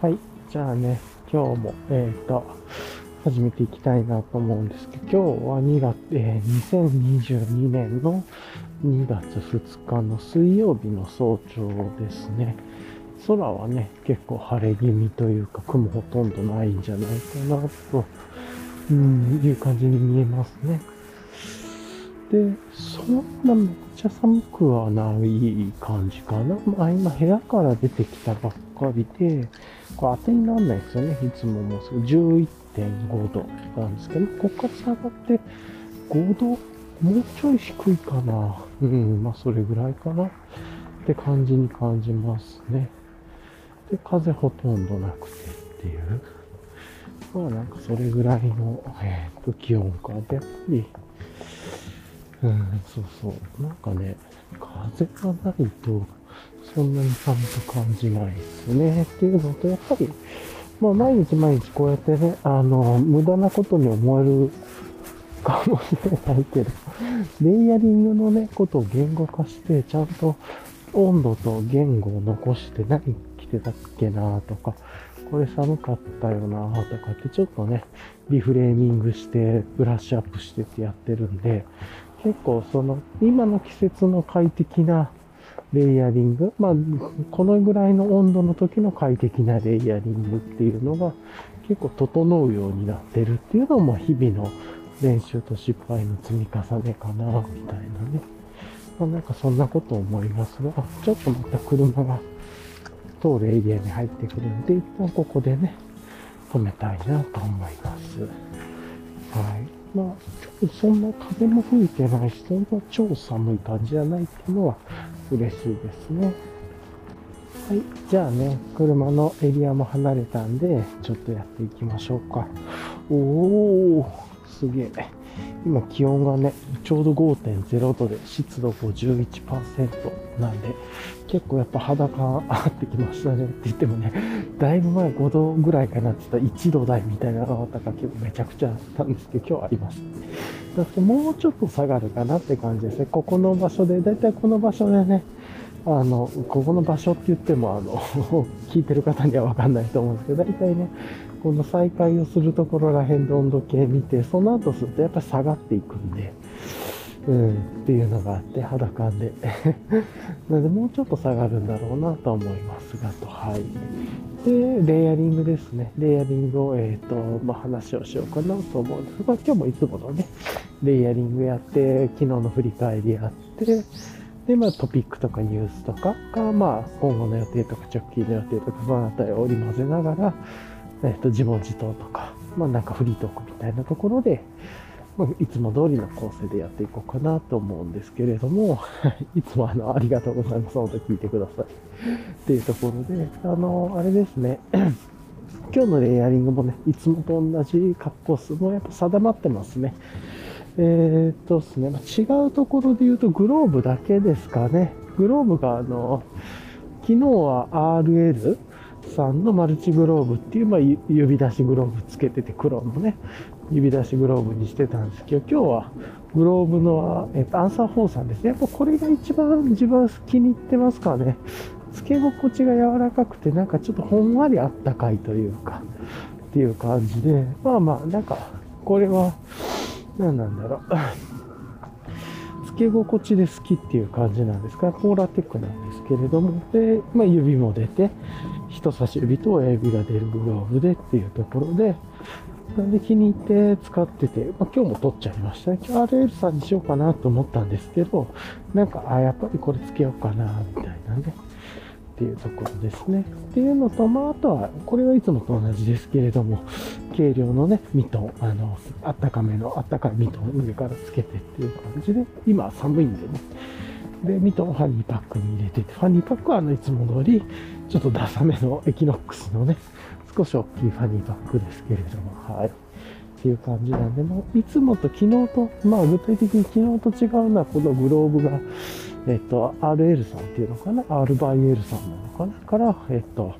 はい。じゃあね、今日も、えっ、と、始めていきたいなと思うんですけど、今日は2月、えー2022年の2月2日の水曜日の早朝ですね。空はね、結構晴れ気味というか、雲ほとんどないんじゃないかなと、うん、いう感じに見えますね。で、そんなめっちゃ寒くはない感じかな。まあ今部屋から出てきたばっかりで、これ当てにならないですよね。いつももうすぐ11.5度なんですけど、ここから下がって5度、もうちょい低いかな。うん、まあそれぐらいかな。って感じに感じますね。で、風ほとんどなくてっていう。まあなんかそれぐらいの、えー、と気温か。やっぱり、うん、そうそう。なんかね、風がないと、そんなに寒く感じないですね。っていうのと、やっぱり、まあ、毎日毎日こうやってね、あの、無駄なことに思えるかもしれないけど、レイヤリングのね、ことを言語化して、ちゃんと温度と言語を残して何着てたっけなとか、これ寒かったよなとかってちょっとね、リフレーミングして、ブラッシュアップしてってやってるんで、結構その、今の季節の快適なレイヤリング、まあ、このぐらいの温度の時の快適なレイヤリングっていうのが結構整うようになってるっていうのも日々の練習と失敗の積み重ねかな、みたいなね。まあ、なんかそんなこと思いますが、ちょっとまた車が通るエリアに入ってくるんで、一旦ここでね、止めたいなと思います。はい。まあ、ちょっとそんな風も吹いてないし、そんな超寒い感じじゃないっていうのは嬉しいですね。はい。じゃあね、車のエリアも離れたんで、ちょっとやっていきましょうか。おー、すげえ。今気温がね、ちょうど5.0度で湿度51%なんで、結構やっぱ肌感あってきましたねって言ってもね、だいぶ前5度ぐらいかなって言ったら1度台みたいなのがあったから結構めちゃくちゃあったんですけど、今日はありました。だってもうちょっと下がるかなって感じですね。ここの場所で、だいたいこの場所でね、あの、ここの場所って言っても、あの、聞いてる方にはわかんないと思うんですけど、だいたいね、この再開をするところら辺で温度計見て、その後するとやっぱり下がっていくんで、うん、っていうのがあって、肌感で。なので、もうちょっと下がるんだろうなと思いますが、と、はい。で、レイヤリングですね。レイヤリングを、えっ、と、まあ、話をしようかなと思うんですが、今日もいつものね、レイヤリングやって、昨日の振り返りやって、で、まあ、トピックとかニュースとかが、まあ、今後の予定とか直近の予定とか、そのあたりを織り交ぜながら、えっ、と、自問自答とか、まあ、なんかフリートークみたいなところで、まあ、いつも通りの構成でやっていこうかなと思うんですけれども、いつもあの、ありがとうございます。本当聞いてください。っていうところで、あの、あれですね。今日のレイヤリングもね、いつもと同じ格好数もやっぱ定まってますね。えー、っとですね、まあ違うところで言うとグローブだけですかね。グローブがあの、昨日は RL さんのマルチグローブっていう、まあ、指出しグローブつけてて黒のね、指出しグローブにしてたんですけど、今日はグローブの、えっと、アンサー4さんですね。やっぱこれが一番自分は気に入ってますかね。つけ心地が柔らかくて、なんかちょっとほんわりあったかいというか、っていう感じで、まあまあ、なんか、これは、何なんだろう。つけ心地で好きっていう感じなんですが、ポーラテックなんですけれども、で、まあ指も出て、人差し指と親指が出るグローブでっていうところで、なんで気に入って使ってて、まあ、今日も撮っちゃいましたね。今日 RL さんにしようかなと思ったんですけど、なんか、あ、やっぱりこれつけようかな、みたいなね。っていうところですね。っていうのと、まあ、あとは、これはいつもと同じですけれども、軽量のね、ミトン、あの、あったかめの、あったかいミトン上からつけてっていう感じで、今は寒いんでね。で、ミトンファニーパックに入れてて、ファニーパックはあの、いつも通り、ちょっとダサめのエキノックスのね、少し大きいファニーパックですけれども、はい。っていう感じなんで、もいつもと昨日と、まあ具体的に昨日と違うのは、このグローブが、えっと、RL さんっていうのかな ?R by L さんなのかな？から、えっと、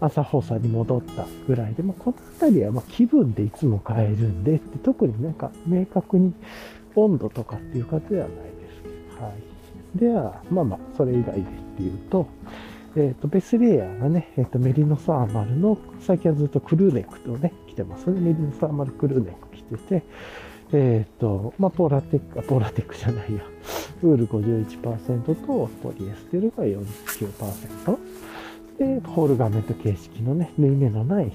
朝放送に戻ったぐらいで、まあ、この辺りはま気分でいつも変えるんで、って特になんか明確に温度とかっていう感じではないです。はい。では、まあまあ、それ以外でっていうと、えっ、と、ベースレイヤーがね、えっ、と、メリノサーマルの、最近はずっとクルーネックとね、着てますね。メリノサーマルクルーネック着てて、えっ、と、まあ、ポーラテック、ポーラテックじゃないや、ウール51%とポリエステルが49%。で、ホール画面と形式のね、縫い目のない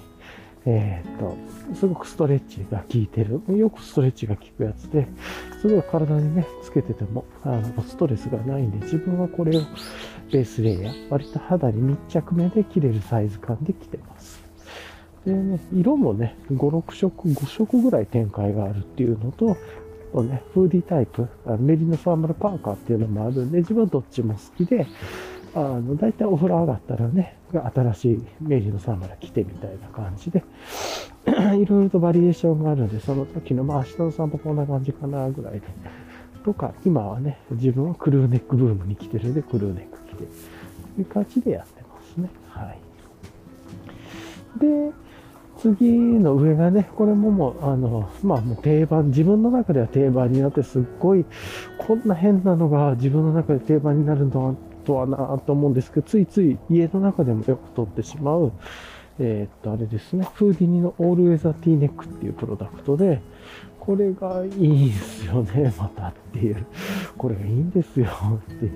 えー、っと、すごくストレッチが効いてる。よくストレッチが効くやつで、すごい体にね、つけてても、あの、ストレスがないんで、自分はこれをベースレイヤー、割と肌に密着目で着れるサイズ感で着てます。でね、色もね、5、6色、5色ぐらい展開があるっていうのと、とね、フーディータイプ、メリノファーマルパーカーっていうのもあるんで、自分はどっちも好きで、あの、だいたいお風呂上がったらね、新しい明治のサーマラ着てみたいな感じで、いろいろとバリエーションがあるんで、その時の、まあ明日の散歩こんな感じかな、ぐらいで。とか、今はね、自分はクルーネックブームに来てるんで、クルーネック着て、という感じでやってますね。はい。で、次の上がね、これももう、あの、まあもう定番、自分の中では定番になってすっごい、こんな変なのが自分の中で定番になるのはとはなと思うんですけど、ついつい家の中でもよく撮ってしまう、えー、っと、あれですね、フーディニのオールウェザーティーネックっていうプロダクトで、これがいいですよね、またっていう。これがいいんですよっていう。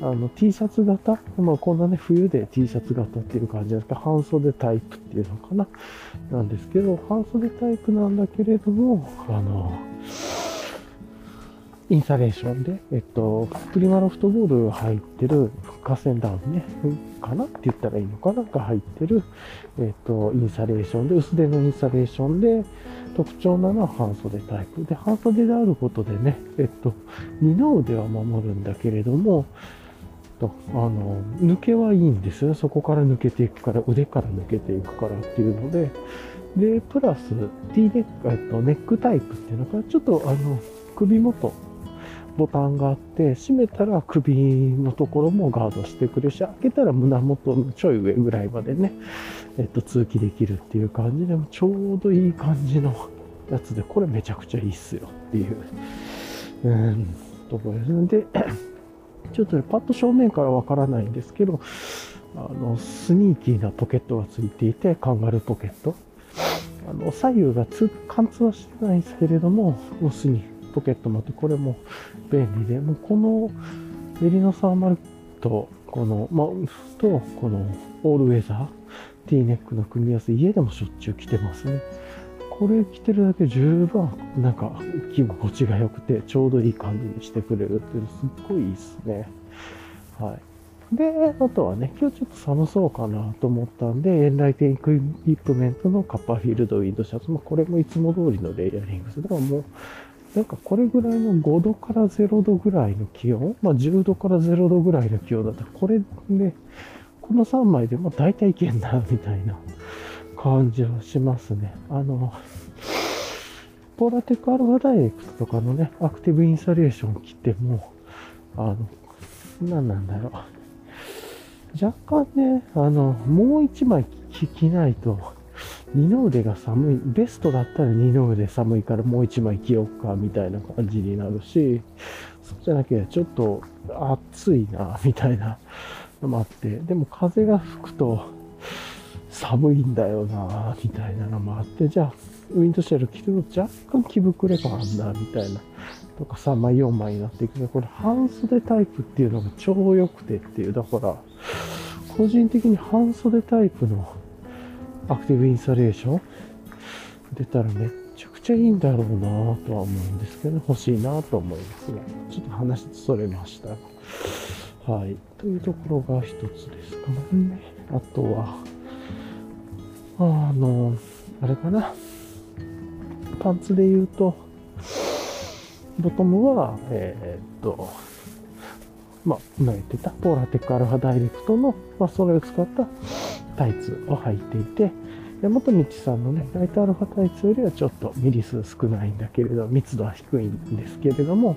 あの、T シャツ型？まあ、こんなね、冬で T シャツ型っていう感じですか、半袖タイプっていうのかな？なんですけど、半袖タイプなんだけれども、あの、インサレーションで、えっと、プリマロフトボール入ってる河川ダウンね、かなって言ったらいいのかなが入ってる、えっと、インサレーションで、薄手のインサレーションで、特徴なのは半袖タイプ。で、半袖であることでね、えっと、二の腕は守るんだけれども、と、あの、抜けはいいんですよ。そこから抜けていくから、腕から抜けていくからっていうので、で、プラス T ネック、えっと、ネックタイプっていうのが、ちょっとあの、首元ボタンがあって、閉めたら首のところもガードしてくれるし、開けたら胸元のちょい上ぐらいまでね、えっと、通気できるっていう感じで、ちょうどいい感じのやつで、これめちゃくちゃいいっすよっていう、うん、ところです。で、ちょっとね、パッと正面からわからないんですけど、あの、スニーキーなポケットがついていて、カンガルーポケット。あの、左右が貫通はしてないですけれども、もうスニーポケットもあって、これも便利で、もうこのメリノサーマルと、この、まあ、と、このオールウェザー、T ネックの組み合わせ、家でもしょっちゅう着てますね。これ着てるだけ十分、なんか、着心地が良くて、ちょうどいい感じにしてくれるっていうの、すっごいいいっすね。はい。で、あとはね、今日ちょっと寒そうかなと思ったんで、エンライテンクイプメントのカッパーフィールドウィンドシャツも、これもいつも通りのレイヤリングです。だからもう、なんかこれぐらいの5度から0度ぐらいの気温、まあ10度から0度ぐらいの気温だったら、これで、この3枚でも大体いけんな、みたいな感じはしますね。あの、ポラテックアルファダイレクトとかのね、アクティブインサレーション着ても、あの、何なんだろう。若干ね、あの、もう1枚着ないと、二の腕が寒い、ベストだったら二の腕寒いからもう一枚着ようかみたいな感じになるし、そうじゃなきゃちょっと暑いな、みたいなのもあって、でも風が吹くと寒いんだよな、みたいなのもあって、じゃあ、ウィンドシェル着ると若干着膨れ感あんな、みたいな。とか3枚4枚になっていく。けこれ半袖タイプっていうのが超良くてっていう、だから、個人的に半袖タイプのアクティブインサレーション？出たらめっちゃくちゃいいんだろうなぁとは思うんですけど、欲しいなと思いますが、ちょっと話しそれました。はい。というところが一つですかね。あとは、あの、あれかな。パンツで言うと、ボトムは、えー、っと、まあ、今言ってたポーラテックアルファダイレクトの、まあ、それを使ったタイツを履いていて、元道さんのね、ライトアルファタイツよりはちょっとミリ数少ないんだけれど、密度は低いんですけれども、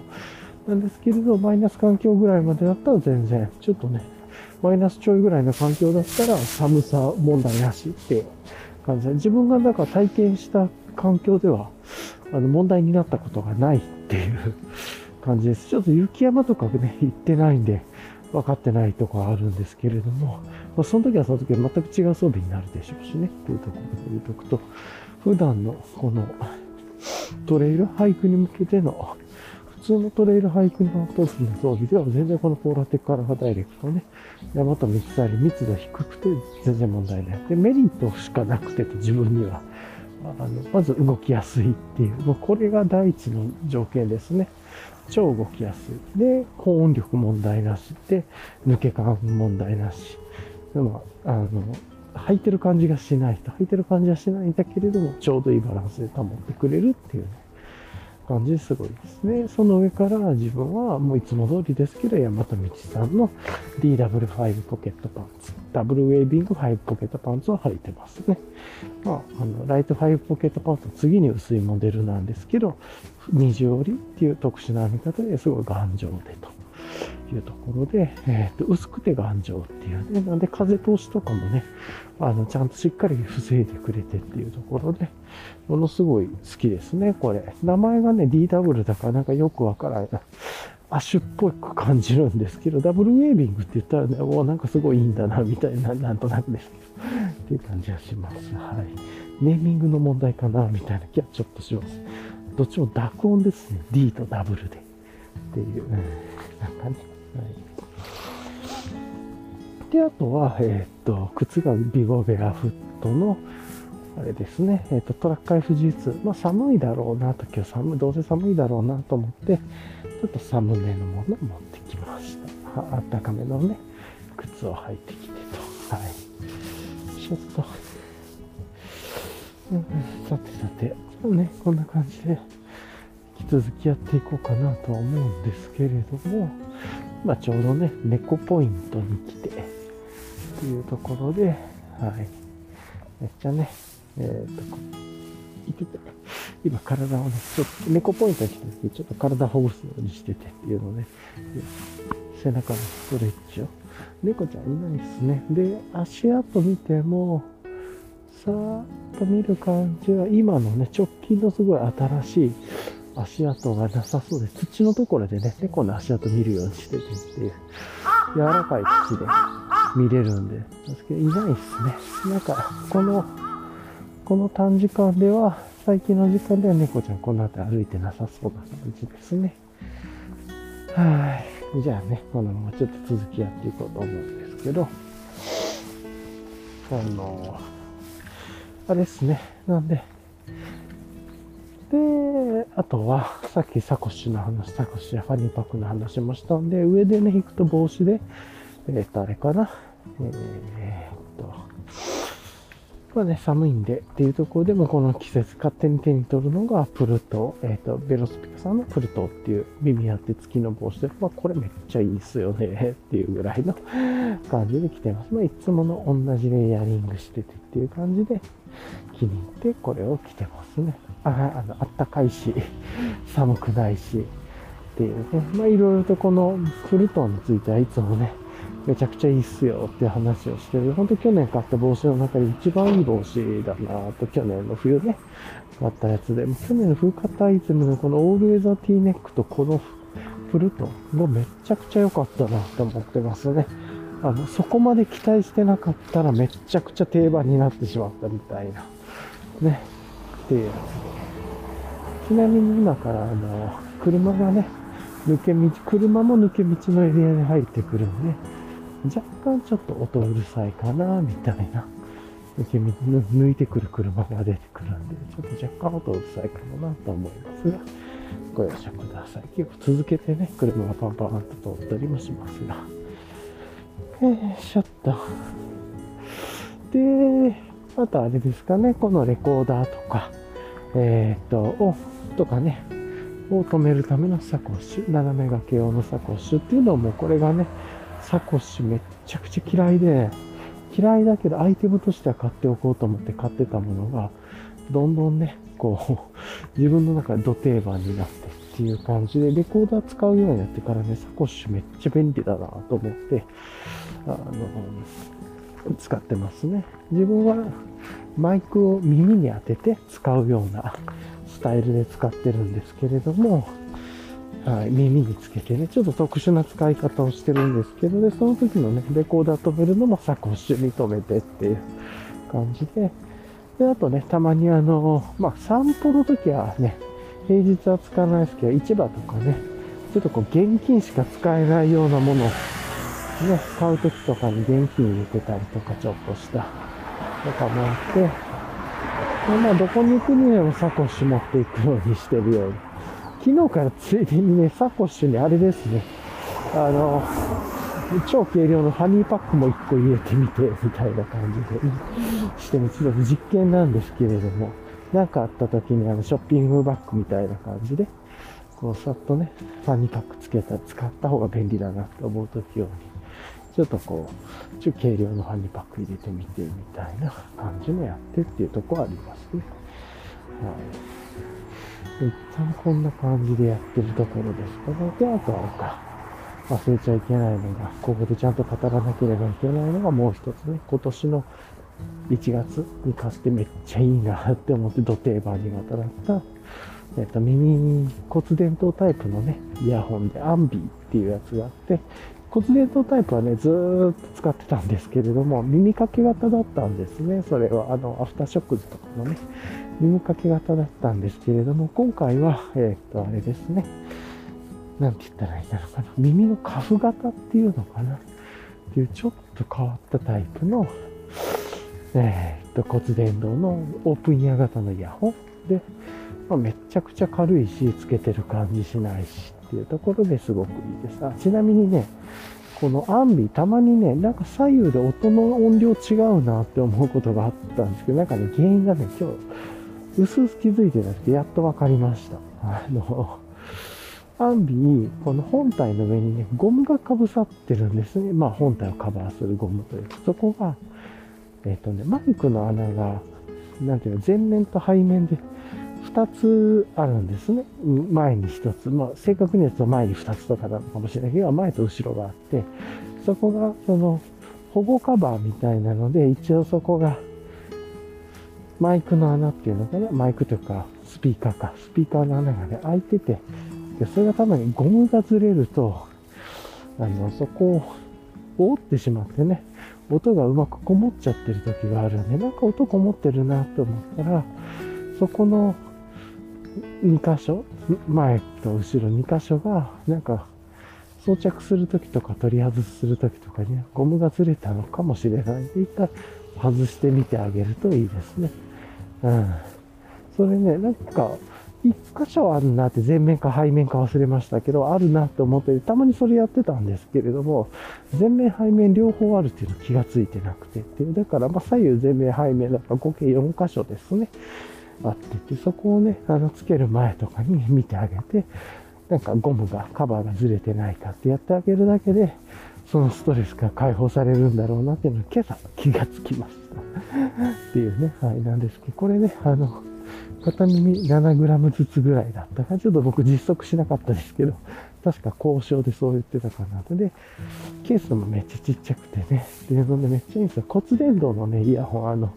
なんですけれど、マイナス環境ぐらいまでだったら全然、ちょっとね、マイナスちょいぐらいの環境だったら寒さ問題なしって感じで、自分がだか体験した環境では、あの、問題になったことがないっていう感じです。ちょっと雪山とかね、行ってないんで、分かってないところあるんですけれども、まあ、その時はその時は全く違う装備になるでしょうしね、というところで言うとくと、普段のこのトレイルハイクに向けての、普通のトレイルハイクの時の装備では全然このポーラテックアルファダイレクトね、山マ道さり密度低くて全然問題ない。で、メリットしかなくてと自分には、あの、まず動きやすいっていう、もうこれが第一の条件ですね。超動きやすい。で、高音力問題なしで、抜け感問題なし。でも、あの、履いてる感じがしないと、履いてる感じはしないんだけれども、ちょうどいいバランスで保ってくれるっていうね、感じですごいですね。その上から自分はもういつも通りですけど、山田道さんの DW5 ポケットパンツ、ダブルウェービング5ポケットパンツを履いてますね。まあ、あの、ライト5ポケットパンツの次に薄いモデルなんですけど、二重折りっていう特殊な編み方ですごい頑丈でと。いうところで、えー、と薄くて頑丈っていうね。なんで風通しとかもね、あの、ちゃんとしっかり防いでくれてっていうところで、ものすごい好きですね、これ。名前がね、DW だからなんかよくわからない。アッシュっぽく感じるんですけど、ダブルウェービングって言ったらね、おなんかすごいいいんだな、みたいな、なんとなくですけど、っていう感じはします。はい。ネーミングの問題かな、みたいな気はちょっとします。どっちも濁音ですね。D とダブルで。っていう、うん、なんかね。はい。で、あとは、えっ、と、靴がビゴベアフットの、あれですね、えっ、と、トラック FG2。まあ、寒いだろうなと、今日寒い、どうせ寒いだろうなと思って、ちょっと寒めのものを持ってきました。あったかめのね、靴を履いてきてと。はい。ちょっと、うん、さてさて、ね、こんな感じで、引き続きやっていこうかなとは思うんですけれども、まあ、ちょうどね、猫ポイントに来て、っていうところで、はい。めっちゃね、えっ、ー、と、いてて、今体をね、ちょっと、猫ポイントに来てて、ちょっと体ほぐすようにしててっていうのね、背中のストレッチを。猫ちゃんいないですね。で、足跡見ても、さーっと見る感じは、今のね、直近のすごい新しい足跡がなさそうで、土のところでね、猫の足跡見るようにしててっていう、柔らかい土で見れるんで、ですけど、いないっすね。なんか、この、この短時間では、最近の時間では猫ちゃんこの辺歩いてなさそうな感じですね。はい。じゃあね、このままちょっと続きやっていこうと思うんですけど、あの、あれですね。なんで、で、あとは、さっきサコッシュの話、サコッシュやファニーパックの話もしたんで、上でね、引くと帽子で、えっ、ー、と、あれかな。えー、っと、まあね、寒いんでっていうところでも、この季節勝手に手に取るのが、プルト、えっ、ー、と、ベロスピカさんのプルトっていう耳当て付きの帽子で、まあ、これめっちゃいいっすよね、っていうぐらいの感じで着てます。まあ、いつもの同じレイヤリングしててっていう感じで、気に入ってこれを着てますね。ああのあったかいし、寒くないし、っていうね。まあいろいろとこのフルトンについてはいつもね、めちゃくちゃいいっすよって話をしてる。ほんと去年買った帽子の中で一番いい帽子だなと、去年の冬ね、買ったやつで。去年の冬買ったアイテムのこのオールウェザーティーネックとこのフルトンがめちゃくちゃ良かったなって思ってますね。あの、そこまで期待してなかったらめっちゃくちゃ定番になってしまったみたいな。ね。っていうやつ。ちなみに今からあの、車がね、抜け道、車も抜け道のエリアに入ってくるんで、若干ちょっと音うるさいかな、みたいな。抜け道、抜いてくる車が出てくるんで、ちょっと若干音うるさいかもなと思いますが、ご容赦ください。結構続けてね、車がパンパンと通ったりもしますが。えー、しょっと。で、あとあれですかね、このレコーダーとか、えー、っと、を、とかね、を止めるためのサコッシュ、斜め掛け用のサコッシュっていうのも、これがね、サコッシュめっちゃくちゃ嫌いで、嫌いだけどアイテムとしては買っておこうと思って買ってたものが、どんどんね、こう、自分の中で土定番になってっていう感じで、レコーダー使うようになってからね、サコッシュめっちゃ便利だなと思って、あの、使ってますね。自分はマイクを耳に当てて使うようなスタイルで使ってるんですけれども、はい、耳につけてね、ちょっと特殊な使い方をしてるんですけど、で、その時のね、レコーダー止めるのもサコッシュに止めてっていう感じで、で、あとね、たまにあの、まあ、散歩の時はね、平日は使わないですけど、市場とかね、ちょっとこう、現金しか使えないようなものを、ね、買う時とかに現金入れてたりとか、ちょっとした、とかもあって、でまあ、どこに行くにでもサコッシュ持っていくようにしてるように。昨日からついでにね、サコッシュにあれですね、あの、超軽量のハニーパックも1個入れてみて、みたいな感じで、してもちょっと実験なんですけれども、なんかあった時にあのショッピングバッグみたいな感じで、こうさっとね、ハニーパックつけたら使った方が便利だなって思う時用に、ちょっとこう、ちょ軽量のハニーパック入れてみてみたいな感じのやってっていうとこありますね。はい。一旦こんな感じでやってるところですかね。で、あとはか、忘れちゃいけないのが、ここでちゃんと語らなければいけないのがもう一つね、今年の1月に買ってめっちゃいいなって思って土定番にまたなった、えっと、耳骨伝導タイプのね、イヤホンでアンビーっていうやつがあって、骨伝導タイプはね、ずーっと使ってたんですけれども、耳かけ型だったんですね。それは、あの、アフターショックズとかのね、耳かけ型だったんですけれども、今回は、えっ、と、あれですね。なんて言ったらいいのかな。耳のカフ型っていうのかな。っていうちょっと変わったタイプの、えっ、と、骨伝導のオープンイヤー型のイヤホンで、まあ、めちゃくちゃ軽いし、つけてる感じしないしっていうところですごくいいです。あちなみにね、このアンビ、たまにね、なんか左右で音の音量違うなって思うことがあったんですけど、なんかね、原因がね、今日、うすうす気づいてなくて、やっと分かりました。あの、アンビ、この本体の上にね、ゴムがかぶさってるんですね。まあ本体をカバーするゴムというか、そこが、えっ、とね、マイクの穴が、なんていうの、前面と背面で2つあるんですね。前に1つ。まあ正確に言うと前に2つとかなのかもしれないけど、前と後ろがあって、そこが、その、保護カバーみたいなので、一応そこがマイクの穴っていうのかな？マイクというか、スピーカーか。スピーカーの穴がね、開いてて、でそれがたまにゴムがずれると、あの、そこを折ってしまってね、音がうまくこもっちゃってる時があるんで、なんか音こもってるなと思ったら、そこの2箇所、前と後ろ2箇所が、なんか装着するときとか取り外するときとかに、ね、ゴムがずれたのかもしれないんで、一回外してみてあげるといいですね。うん。それね、なんか、一箇所あるなって前面か背面か忘れましたけど、あるなって思って、たまにそれやってたんですけれども、前面背面両方あるっていうの気がついてなくてっていう、だからまあ左右前面背面だから合計4箇所ですね。あってて、そこをね、あの、つける前とかに見てあげて、なんかゴムが、カバーがずれてないかってやってあげるだけで、そのストレスが解放されるんだろうなっていうのを今朝気がつきました。っていうね、はい、なんですけど、これね、あの、片耳 7g ずつぐらいだったからちょっと僕実測しなかったですけど、確か交渉でそう言ってたかなと。で、ケースもめっちゃちっちゃくてね、で、そんでめっちゃいいんですよ。骨伝導のね、イヤホン、あの、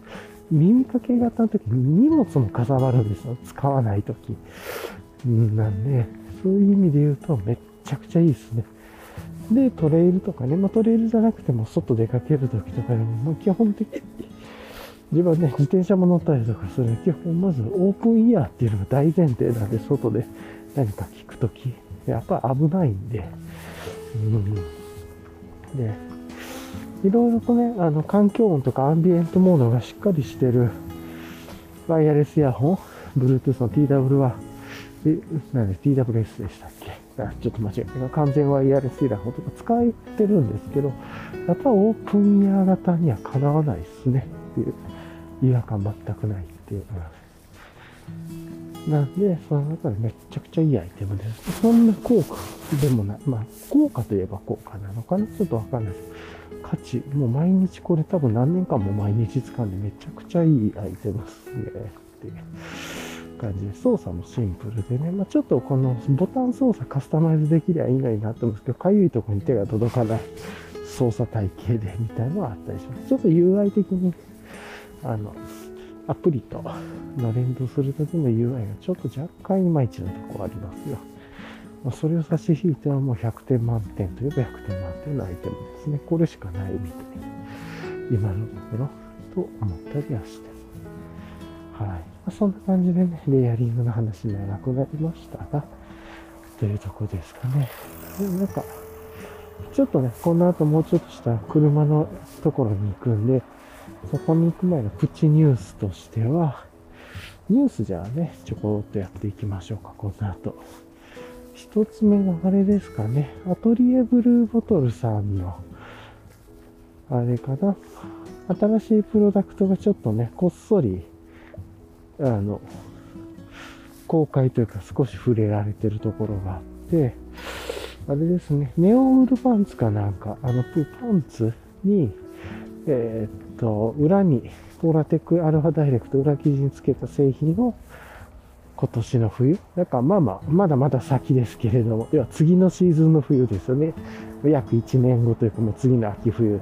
耳かけ型の時に荷物もかさばるんですよ。使わない時。なんで、そういう意味で言うとめっちゃくちゃいいですね。で、トレイルとかね、まあ、トレイルじゃなくても外出かける時とかでも、まあ、基本的に、自分ね、自転車も乗ったりとかする基本まずオープンイヤーっていうのが大前提なんで、外で何か聞くとき、やっぱ危ないんで、うん。で、いろいろとね、あの、環境音とかアンビエントモードがしっかりしてるワイヤレスイヤホン、Bluetooth の TW は、え、なんで TWS でしたっけ？ちょっと間違えた。完全ワイヤレスイヤホンとか使ってるんですけど、やっぱオープンイヤー型にはかなわないですねっていう、違和感全くないっていう。なんで、その中でめっちゃくちゃいいアイテムです。そんな効果でもない。まあ、効果といえば効果なのかな？ちょっとわかんないです。価値、もう毎日これ多分何年間も毎日使うんでめちゃくちゃいいアイテムですねっていう感じで、操作もシンプルでね、まあ、ちょっとこのボタン操作カスタマイズできりゃいいのになと思うんですけど、かゆいとこに手が届かない操作体系でみたいなのはあったりします。ちょっと UI 的に、あの、アプリとの連動するときの UI がちょっと若干いまいちなとこありますよ。まあ、それを差し引いてはもう100点満点といえば100点満点のアイテムですね。これしかないみたいな。今のところと思ったりはしてはい。まあ、そんな感じでね、レイヤリングの話長くなりましたが、というとこですかね。でもなんか、ちょっとね、この後もうちょっとした車のところに行くんで、そこに行く前のプチニュースとしては、ニュースじゃあね、ちょこっとやっていきましょうか、この後。一つ目があれですかね、アトリエブルーボトルさんの、あれかな、新しいプロダクトがちょっとね、こっそり、あの、公開というか少し触れられてるところがあって、あれですね、ネオウールパンツかなんか、あの、パンツに、えー、っと、裏に、ポーラテックアルファダイレクト裏生地につけた製品を今年の冬？だからまあまあ、まだまだ先ですけれども、要は次のシーズンの冬ですよね。約1年後というかもう次の秋冬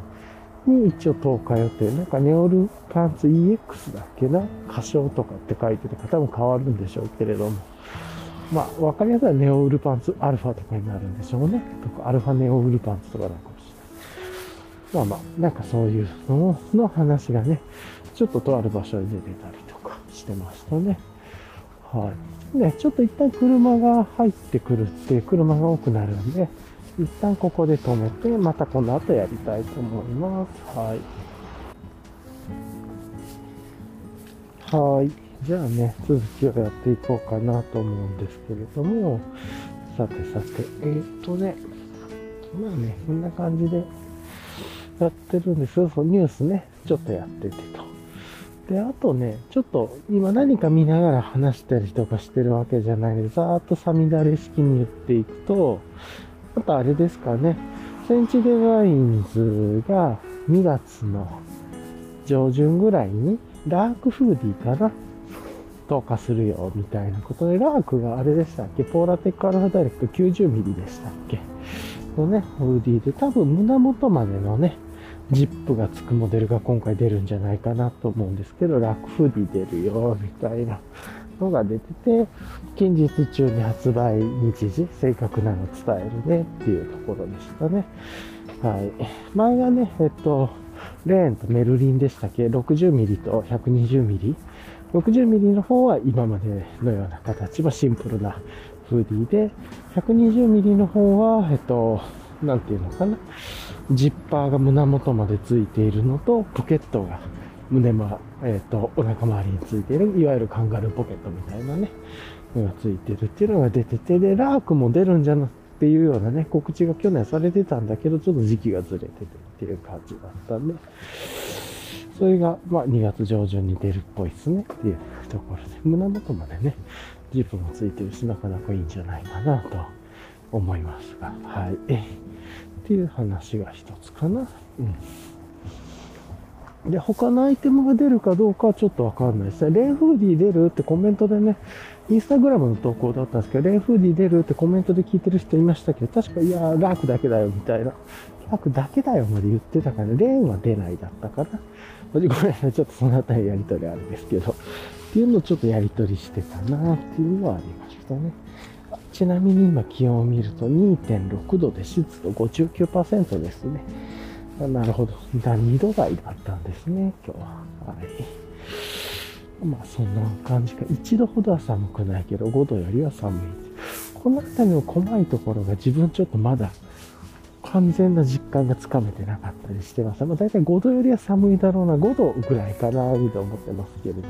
に一応投下予定。なんかネオルパンツ EX だっけな？歌唱とかって書いてて、多分変わるんでしょうけれども。まあ、わかりやすいのはネオウルパンツアルファとかになるんでしょうね。とか、アルファネオウルパンツとかなのかもしれない。まあまあ、なんかそういうのの話がね、ちょっととある場所に出てたりとかしてましたね。はい。ね、ちょっと一旦車が入ってくるって車が多くなるんで、一旦ここで止めて、またこの後やりたいと思います。はい。はい。じゃあね、続きをやっていこうかなと思うんですけれども、さてさて、えー、っとね、まあね、こんな感じでやってるんですよ。そう、ニュースね、ちょっとやっててと。で、あとね、ちょっと今何か見ながら話したりとかしてるわけじゃない。ので、ざーっとサミダレ式に言っていくと、あとあれですかね、センチデザインズが2月の上旬ぐらいに、ラークフーディーかな？投下するよ、みたいなことで、ラークがあれでしたっけ？ポーラテックアルファダイレクト 90mm でしたっけ？のね、フーディーで、多分胸元までのね、ジップがつくモデルが今回出るんじゃないかなと思うんですけど、ラクフディ出るよ、みたいなのが出てて、近日中に発売日時、正確なの伝えるねっていうところでしたね。はい。前がね、えっと、レーンとメルリンでしたっけ ?60mm と 120mm。60mm の方は今までのような形はシンプルなフーディーで、120mm の方は、えっと、なんていうのかな。ジッパーが胸元までついているのと、ポケットが胸ま、えっ、ー、と、お腹周りについている、いわゆるカンガルーポケットみたいなね、のがついてるっていうのが出てて、で、ラークも出るんじゃなっていうようなね、告知が去年されてたんだけど、ちょっと時期がずれててっていう感じだったんで、それが、まあ、2月上旬に出るっぽいですねっていうところで、胸元までね、ジップもついてるし、なかなかいいんじゃないかなと思いますが、はい。っていう話が一つかな。うん。で、他のアイテムが出るかどうかはちょっとわかんないですね。レンフーディー出るってコメントでね、インスタグラムの投稿だったんですけど、レンフーディー出るってコメントで聞いてる人いましたけど、確か、いやー、ラークだけだよ、みたいな。ラークだけだよ、まで言ってたから、レーンは出ないだったかな。ごめんなさい、ちょっとそのあたりやりとりあるんですけど、っていうのをちょっとやりとりしてたなっていうのはありましたね。ちなみに今気温を見ると2.6度で湿度59%ですね。なるほど。2度台だったんですね、今日は。はい。まあそんな感じか。1度ほどは寒くないけど、5度よりは寒い。この辺りの細いところが自分ちょっとまだ完全な実感がつかめてなかったりしてます。まあ大体5度よりは寒いだろうな、5度ぐらいかな、と思ってますけれど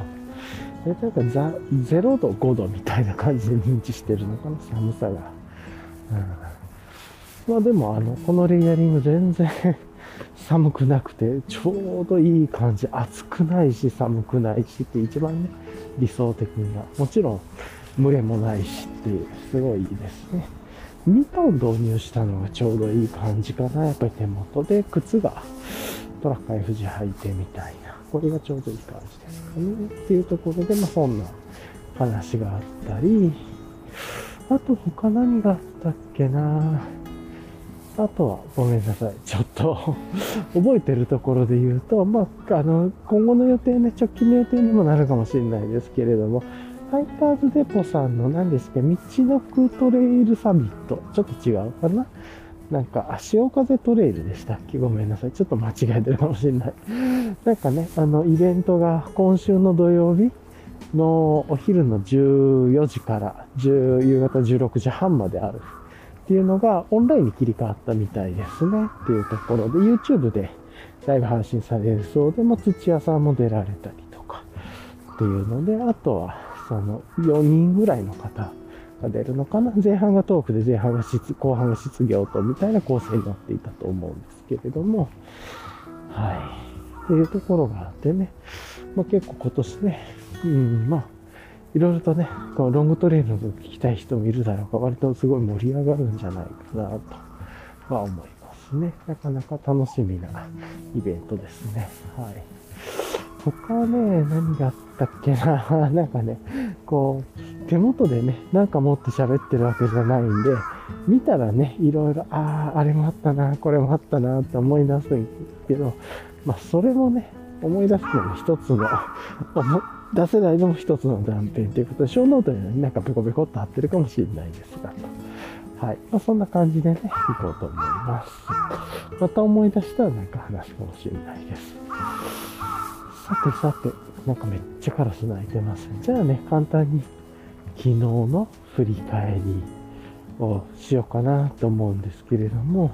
大体か0度、5度みたいな感じで認知してるのかな、寒さが。うん、まあでも、あの、このレイヤリング全然寒くなくて、ちょうどいい感じ。暑くないし、寒くないしって一番ね、理想的な。もちろん、群れもないしっていう、すごいいいですね。ミトン導入したのがちょうどいい感じかな。やっぱり手元で靴がトラック F 字履いてみたいな。これがちょうどいい感じですかね。っていうところで、まあそんな話があったり、あと他何があったっけなあとは、ごめんなさい。ちょっと 覚えてるところで言うと、まあ、あの、今後の予定ね、直近の予定にもなるかもしれないですけれども、ハイパーズデポさんの何ですか、道のくトレイルサミット。ちょっと違うかななんか、潮風トレイルでしたっけ？ごめんなさい。ちょっと間違えてるかもしれない。なんかね、あの、イベントが今週の土曜日のお昼の14時から夕方16時半まであるっていうのがオンラインに切り替わったみたいですねっていうところで YouTube でライブ配信されるそうで、まあ、土屋さんも出られたりとかっていうので、あとはその4人ぐらいの方が出るのかな？前半がトークで前半が質、後半が質業とみたいな構成になっていたと思うんですけれども、はい。っていうところがあってね、まあ、結構今年ね、うん、まあ、いろいろとね、このロングトレイルの聞きたい人もいるだろうか、割とすごい盛り上がるんじゃないかなとは思いますね。なかなか楽しみなイベントですね。はい。他ね、何があっっけな。なんかね、こう、手元でね、なんか持って喋ってるわけじゃないんで、見たらね、いろいろ、ああ、あれもあったな、これもあったなって思い出すんですけど、まあ、それもね、思い出すのも一つの、出せないのも一つの断片ということで、小ノートになんかペコペコっと貼ってるかもしれないですが、はい。まあ、そんな感じでね、行こうと思います。また思い出したらなんか話かもしれないです。さてさて、なんかめっちゃカラス鳴いてます。じゃあね、簡単に昨日の振り返りをしようかなと思うんですけれども、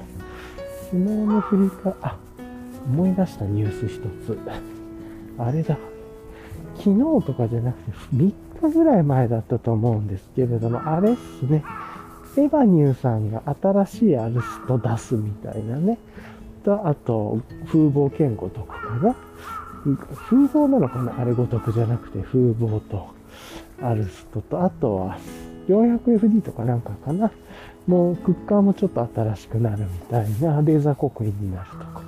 昨日の振り返り、あ、思い出したニュース一つ。あれだ。昨日とかじゃなくて3日ぐらい前だったと思うんですけれども、あれっすね。エヴァニューさんが新しいアルスト出すみたいなね。と、あと、風貌健吾とかかな。風貌なのかな？あれごとくじゃなくて、風貌と、アルストと、あとは、400FD とかなんかかな？もう、クッカーもちょっと新しくなるみたいな、レーザー刻印になるとか、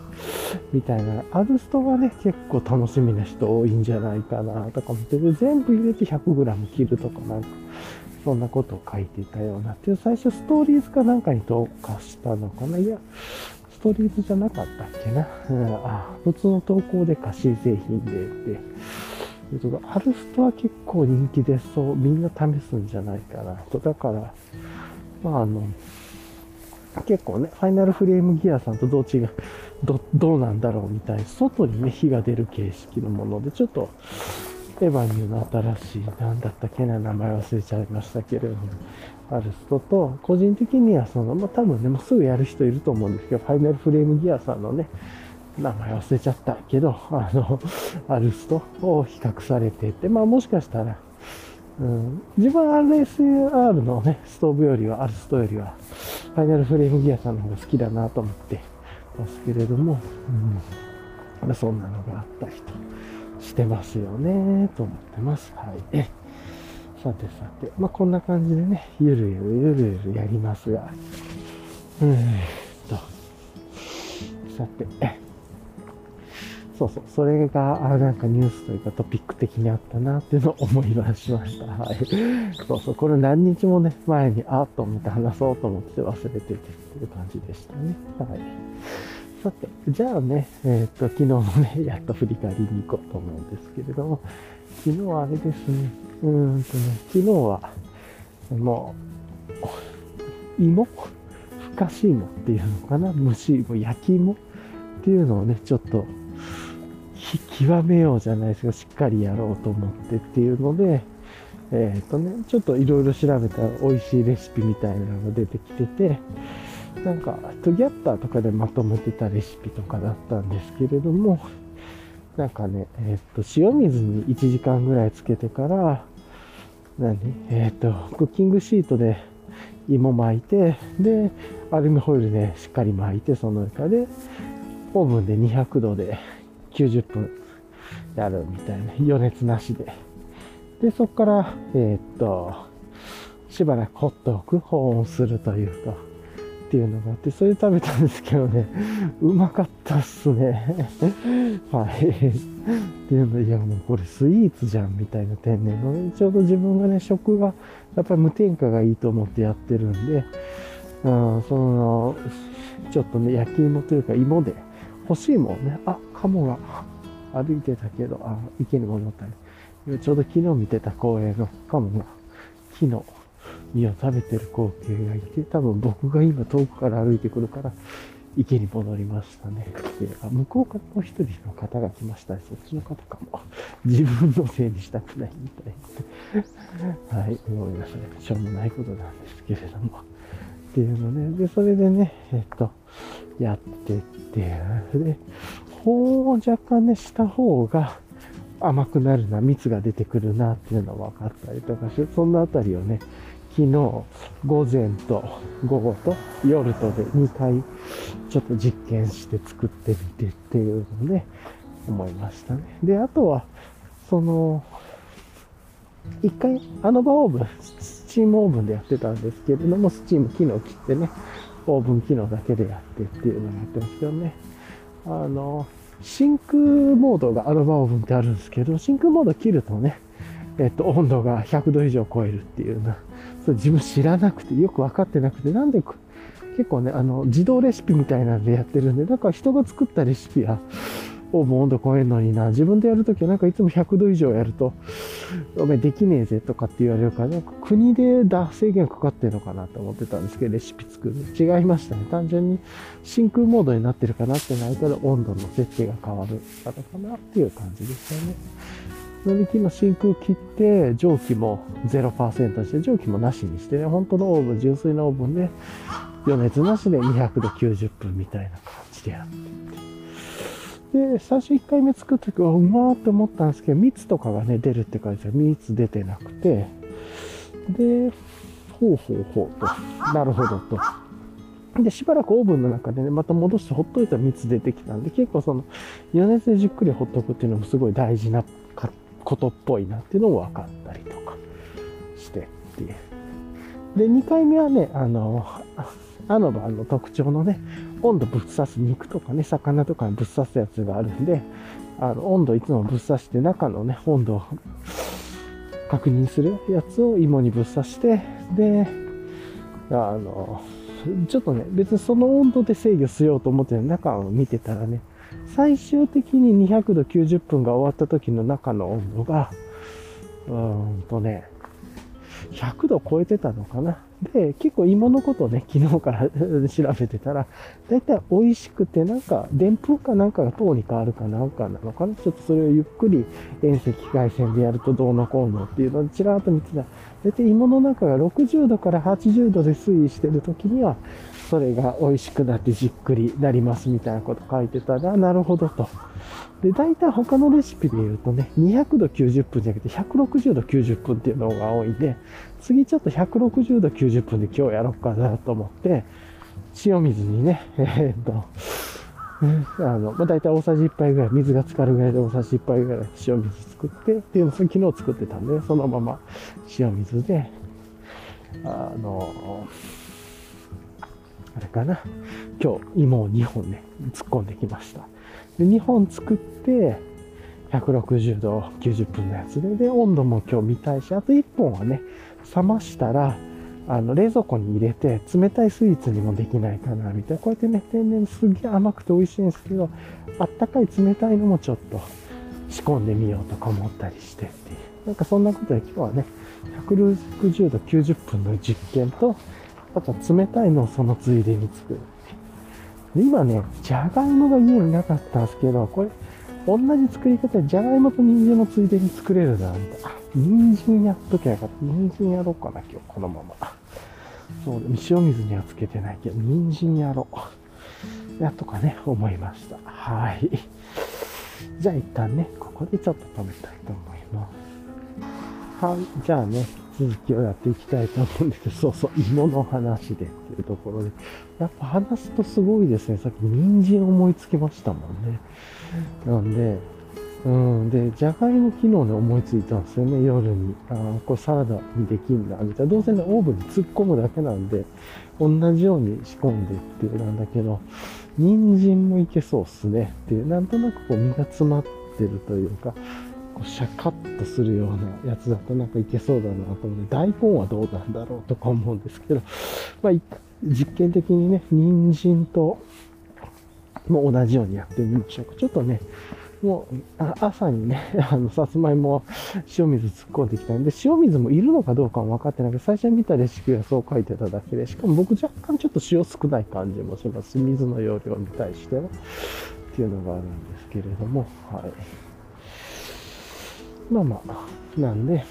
みたいな。アルストがね、結構楽しみな人多いんじゃないかな、とか見てて、全部入れて 100g 切るとかなんか、そんなことを書いていたような。っていう、最初ストーリーズかなんかに投下したのかな？いや、トリーズじゃなかったっけな。うん、あ、普通の投稿で貸し製品でって。アルストは結構人気でそう、みんな試すんじゃないかなと。だから、まああの、結構ね、ファイナルフレームギアさんとどう違う、ど、どうなんだろうみたいな、外にね、火が出る形式のもので、ちょっと、エヴァニューの新しい、なんだったっけな、名前忘れちゃいましたけれども、アルストと、個人的にはその、まあ、多分ね、もすぐやる人いると思うんですけど、ファイナルフレームギアさんのね、名前忘れちゃったけど、あの、アルストを比較されていて、まあもしかしたら、うん、自分は RSR のね、ストーブよりは、アルストよりは、ファイナルフレームギアさんの方が好きだなと思ってますけれども、うん、そんなのがあったりとしてますよね、と思ってます。はい。さてさて、まあこんな感じでね、ゆるゆるゆるゆるやりますが、うんと、さて、そうそう、それが、あなんかニュースというかトピック的にあったなっていうのを思い出しました。はい。そうそう、これ何日もね、前に、あっと思って話そうと思って忘れててっていう感じでしたね。はい。さて、じゃあね、えっ、と、昨日のね、やっと振り返りに行こうと思うんですけれども、昨日はあれですね、うんとね、昨日は、もう、芋？ふかし芋っていうのかな？蒸し芋、焼き芋っていうのをね、ちょっと極めようじゃないですけど、しっかりやろうと思ってっていうので、えっ、とね、ちょっといろいろ調べたら美味しいレシピみたいなのが出てきてて、なんか、トギャッターとかでまとめてたレシピとかだったんですけれども、なんかね、えっ、と、塩水に1時間ぐらいつけてから、何？えっ、と、クッキングシートで芋巻いて、で、アルミホイルでしっかり巻いて、その上からで、オーブンで200度で90分やるみたいな、余熱なしで。で、そこから、えー、っと、しばらくほっとく、保温するというか、っていうのがあって、それ食べたんですけどね、うまかったっすね。はい。っていうのいやもうこれスイーツじゃんみたいな天然の、ちょうど自分がね、食が、やっぱり無添加がいいと思ってやってるんで、うん、その、ちょっとね、焼き芋というか芋で欲しいもんね、あ、カモが歩いてたけど、あ、池に戻ったり。ちょうど昨日見てた公園のカモが木の実を食べてる光景がいて、多分僕が今遠くから歩いてくるから、池に戻りましたね。で、あ向こうからもう一人の方が来ました。そっちの方かも。自分のせいにしたくないみたいな。はい、思いましたね。しょうもないことなんですけれども。っていうのね。で、それでね、えっと、やってって。で、保温を若干ね、した方が甘くなるな、蜜が出てくるなっていうのが分かったりとかして、そんなあたりをね、昨日、午前と午後と夜とで2回ちょっと実験して作ってみてっていうのをね、思いましたね。で、あとは、その、一回、あの場オーブン、スチームオーブンでやってたんですけれども、スチーム機能切ってね、オーブン機能だけでやってっていうのをやってますけどね。あの、真空モードが Anova オーブンってあるんですけど、真空モード切るとね、えっと、温度が100度以上超えるっていうな、それ自分知らなくて、よく分かってなくて、なんで結構ね、あの、自動レシピみたいなんでやってるんで、なんか人が作ったレシピは、オーブン温度超えるのにな、自分でやるときはなんかいつも100度以上やると、お前できねえぜとかって言われるから、なんか国でだ制限かかってるのかなと思ってたんですけど、レシピ作る。違いましたね。単純に真空モードになってるかなってないから温度の設定が変わるからかなっていう感じでしたね。なので昨日真空切って蒸気も0%して蒸気もなしにしてね、本当のオーブン、純粋なオーブンで余熱なしで200度90分みたいな感じでやってて。で、最初1回目作った時はうまーって思ったんですけど、蜜とかがね、出るって書いてある。蜜出てなくて、で、ほうほうほうと、なるほどと。で、しばらくオーブンの中でね、また戻してほっといたら蜜出てきたんで、結構その余熱でじっくりほっとくっていうのもすごい大事なことっぽいなっていうのも分かったりとかしてっていう。で、2回目はね、あの、アノバの特徴のね、温度ぶっ刺す肉とかね、魚とかにぶっ刺すやつがあるんで、あの、温度いつもぶっ刺して中のね、温度を確認するやつを芋にぶっ刺して、で、あの、ちょっとね、別にその温度で制御しようと思って中を見てたらね、最終的に200度90分が終わった時の中の温度が、うーんとね、100度超えてたのかな。で、結構芋のことをね、昨日から 調べてたら、だいたい美味しくて、なんか、でんぷんかなんかが糖に変わるかなんかなのかな。ちょっとそれをゆっくり遠赤外線でやるとどうのこうのっていうのをちらっと見てたら、だいたい芋の中が60度から80度で推移してる時には、それが美味しくなってじっくりなりますみたいなこと書いてたら、なるほどと。で、大体他のレシピで言うとね、200度90分じゃなくて160度90分っていうのが多いんで、次ちょっと160度90分で今日やろうかなと思って、塩水にね、えー、っと、あの、まあ、大体大さじ1杯ぐらい、水が浸かるぐらいで大さじ1杯ぐらい塩水作って、っていうのを昨日作ってたんで、そのまま塩水で、あの、あれかな。今日芋を2本ね、突っ込んできました。で、2本作って、160度90分のやつで、で、温度も今日見たいし、あと1本はね、冷ましたら、あの、冷蔵庫に入れて、冷たいスイーツにもできないかな、みたいな。こうやってね、天然すげえ甘くて美味しいんですけど、あったかい冷たいのもちょっと仕込んでみようとか思ったりしてっていう。なんかそんなことで今日はね、160度90分の実験と、あと冷たいのをそのついでに作る。今ね、じゃがいもが家になかったんですけど、これ、同じ作り方でじゃがいもと人参のついでに作れるな、みたいな。あ、人参やっときゃよかった。人参やろうかな、今日、このまま。そう、塩水にはつけてないけど、人参やろう。やっとかね、思いました。はい。じゃあ一旦ね、ここでちょっと止めたいと思います。はい。じゃあね、続きをやっていきたいと思うんですけど、そうそう、芋の話でっていうところで。やっぱ話すとすごいですね。さっき人参思いつきましたもんね。なんで、うん。で、じゃがいも昨日ね、思いついたんですよね、夜に。ああこれサラダにできんだ、みたいな。どうせね、オーブンに突っ込むだけなんで、同じように仕込んでっていうなんだけど、人参もいけそうっすね。っていう、なんとなくこう身が詰まってるというか、こうシャカッとするようなやつだとなんかいけそうだなと思って、大根はどうなんだろうとか思うんですけど、まあ、実験的にね、人参とも同じようにやってみましょうか。ちょっとね、もう、朝にね、あの、さつまいも塩水突っ込んできたんで、塩水もいるのかどうかも分かってないけど、最初に見たレシピはそう書いてただけで、しかも僕若干ちょっと塩少ない感じもします、水の容量に対しては、っていうのがあるんですけれども、はい。まあまあ、なんで、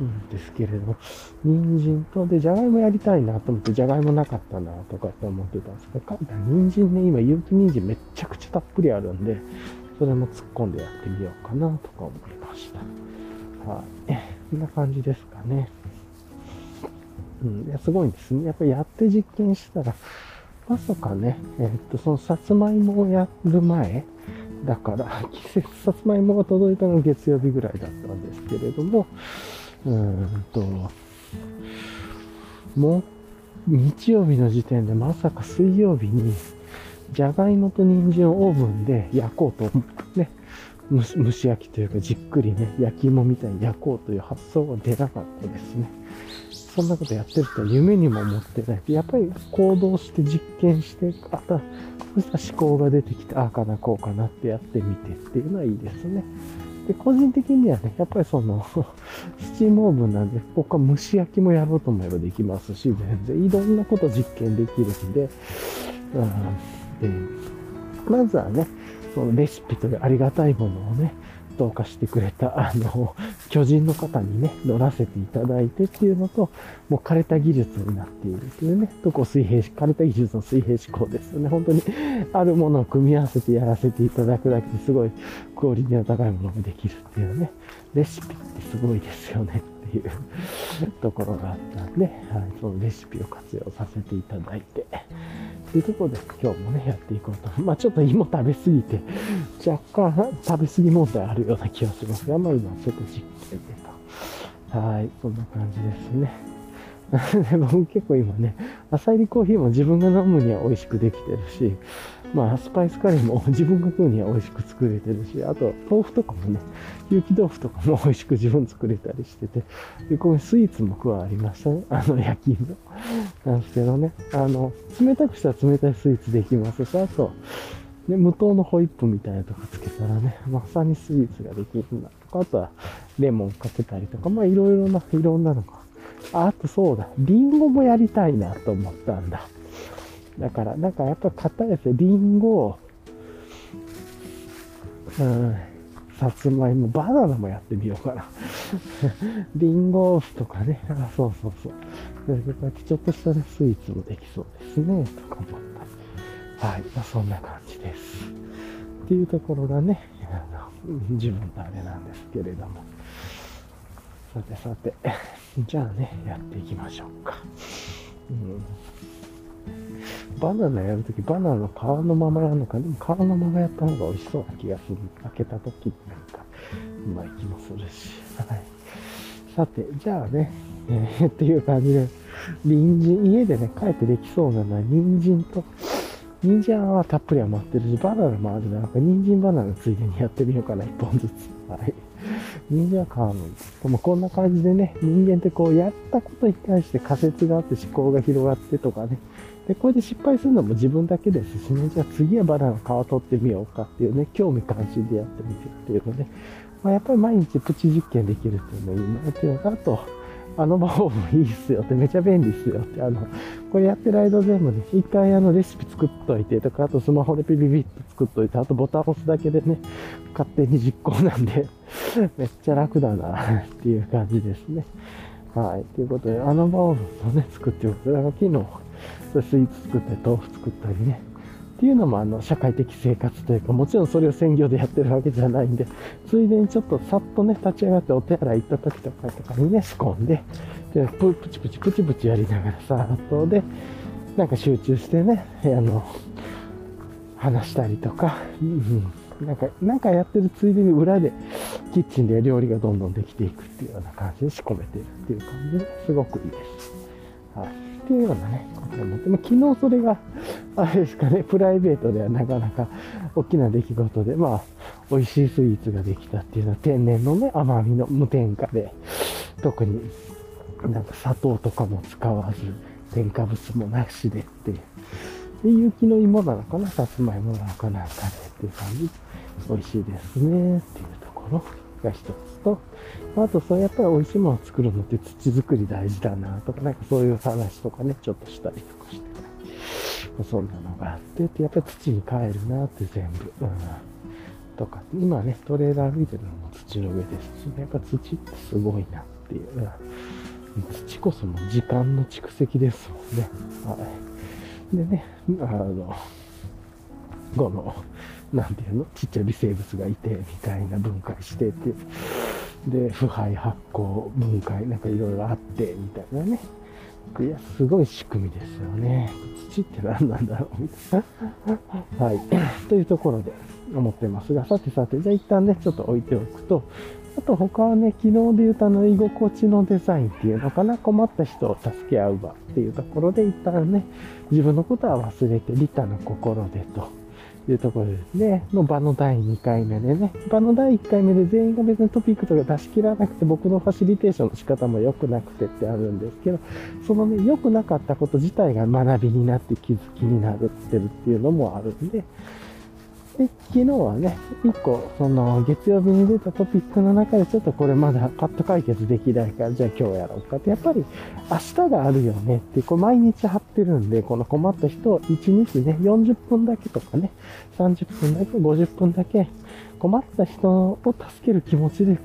うんですけれども、人参と、で、じゃがいもやりたいなと思って、じゃがいもなかったなとかって思ってたんですけど、人参ね、今、有機人参めちゃくちゃたっぷりあるんで、それも突っ込んでやってみようかなとか思いました。はい。こんな感じですかね。うん、いや、すごいんですね。やっぱりやって実験したら、まさかね、え、っと、そのさつまいもをやる前、だから、季節さつまいもが届いたのが月曜日ぐらいだったんですけれども、うーんと、もう、日曜日の時点でまさか水曜日に、じゃがいもと人参をオーブンで焼こうと、ね、蒸し焼きというかじっくりね、焼き芋みたいに焼こうという発想が出なかったですね。そんなことやってると夢にも思ってない。やっぱり行動して実験して、あた、そしたら思考が出てきて、ああかな、こうかなってやってみてっていうのはいいですね。で、個人的にはね、やっぱりその、スチームオーブンなんで、僕は蒸し焼きもやろうと思えばできますし、全然いろんなこと実験できるんで、うん、で、まずはね、そのレシピというありがたいものをね、どうかしてくれた、あの、巨人の方にね、乗らせていただいてっていうのと、もう枯れた技術になっているっていうね、とこ水平、枯れた技術の水平思考ですよね。本当に、あるものを組み合わせてやらせていただくだけですごいクオリティの高いものができるっていうね、レシピってすごいですよねっていうところがあったんで、はい、そのレシピを活用させていただいて、というところで今日もね、やっていこうと。まあちょっと芋食べすぎて、若干食べ過ぎ問題あるような気がしますが、まあ今ちょっと実験でと。はい、そんな感じですね。で僕結構今ね、朝入りコーヒーも自分が飲むには美味しくできてるし、まあ、スパイスカレーも 自分が食うには美味しく作れてるし、あと、豆腐とかもね、有機豆腐とかも 美味しく自分作れたりしてて、で、ここにスイーツも加わりましたね。あの、焼き芋。なんですけどね、あの、冷たくしたら冷たいスイーツできますし、あと、ね、無糖のホイップみたいなとかつけたらね、まさにスイーツができるんだとか、あとはレモンかけたりとか、まあいろいろな、いろんなのが。あ、あとそうだ、リンゴもやりたいなと思ったんだ。だから、なんかやっぱ硬いやつで、リンゴ、うん、さつまいも、バナナもやってみようかな。リンゴとかね、あそうそうそう。こうやってちょっとした、ね、スイーツもできそうですね、とか思った。はい、まあ、そんな感じです。っていうところがね、あの自分のあれなんですけれども。さてさて、じゃあね、やっていきましょうか。うんバナナやるとき、バナナの皮のままやるのか、でも皮のままやった方が美味しそうな気がする。開けたときなんか、うまい気もするし。はい。さて、じゃあね、えー、っていう感じで、人参、家でね、帰ってできそうなのは、人参と、人参はたっぷり余ってるし、バナナもあるなんか人参バナナついでにやってみようかな、一本ずつ。はい。人参は皮むいて。もこんな感じでね、人間ってこう、やったことに対して仮説があって思考が広がってとかね、で、これで失敗するのも自分だけですしね、じゃあ次はバナナの皮取ってみようかっていうね、興味関心でやってみてっていうので、まあ、やっぱり毎日プチ実験できるっていうのがいいなっていうのと、あと、あの魔法もいいっすよって、めちゃ便利っすよって、あの、これやってる間全部ね、一回あのレシピ作っといてとか、あとスマホでピピピッと作っといて、あとボタン押すだけでね、勝手に実行なんでめっちゃ楽だなっていう感じですね。はい。ということで、あの魔法もね、作っておく。だから昨日、スイーツ作ったり、豆腐作ったりね。っていうのも、あの、社会的生活というか、もちろんそれを専業でやってるわけじゃないんで、ついでにちょっとさっとね、立ち上がってお手洗い行った時とかとかにね、仕込んで、で、プチプチプチプチやりながらさ、あとで、なんか集中してね、あの、話したりとか、うん、なんか、なんかやってるついでに裏で、キッチンで料理がどんどんできていくっていうような感じで仕込めてるっていう感じですごくいいです。はい。っていうようなね、ことを思って、まあ、昨日それが、あれですかね、プライベートではなかなか大きな出来事で、まあ、美味しいスイーツができたっていうのは天然のね、甘みの無添加で、特になんか砂糖とかも使わず、添加物もなしでっていう。で、雪の芋なのかなさつまいもなのかなんかでっていう感じ。美味しいですねっていうところが一つと、あとそうやっぱり美味しいものを作るのって土作り大事だなとか、なんかそういう話とかね、ちょっとしたりとかして、そんなのがあって、やっぱり土に帰るなって全部。うんとか、今ね、トレーラー歩いてるのも土の上ですし、やっぱ土ってすごいなっていう。土こそも時間の蓄積ですもんね。はい。でね、あの、この、なんていうの？ちっちゃい微生物がいて、みたいな分解してっていう、で、腐敗発酵分解、なんかいろいろあって、みたいなね。いや、すごい仕組みですよね。土って何なんだろうみたいな。はい。というところで思ってますが、さてさて、じゃあ一旦ね、ちょっと置いておくと、あと他はね、昨日で言うとあの、居心地のデザインっていうのかな、困った人を助け合う場っていうところで一旦ね、自分のことは忘れて、利他の心でというところですね、の場の第2回目でね、場の第1回目で全員が別にトピックとか出し切らなくて、僕のファシリテーションの仕方も良くなくてってあるんですけど、そのね、良くなかったこと自体が学びになって気づきになるってるっていうのもあるんで、で、昨日はね、一個、その、月曜日に出たトピックの中で、ちょっとこれまだパッと解決できないから、じゃあ今日やろうかって、やっぱり、明日があるよねって、こう毎日貼ってるんで、この困った人を1日ね、40分だけとかね、30分だけ、50分だけ、困った人を助ける気持ちで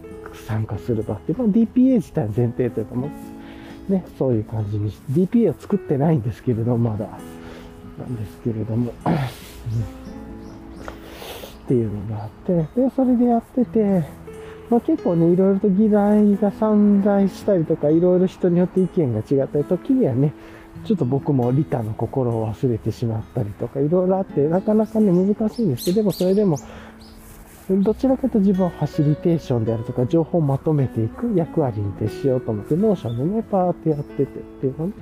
参加する場って、まあ、DPA 自体前提というかもう、ね、そういう感じにして、DPA を作ってないんですけれど、まだ、なんですけれども、っていうのがあって、で、それでやってて、まあ、結構ね、いろいろと議題が散在したりとか、いろいろ人によって意見が違ったり、時にはね、ちょっと僕も利他の心を忘れてしまったりとか、いろいろあって、なかなかね、難しいんですけど、でもそれでも、どちらかというと自分はファシリテーションであるとか、情報をまとめていく役割に徹しようと思って、 Notion でね、パーってやっててっていうのね。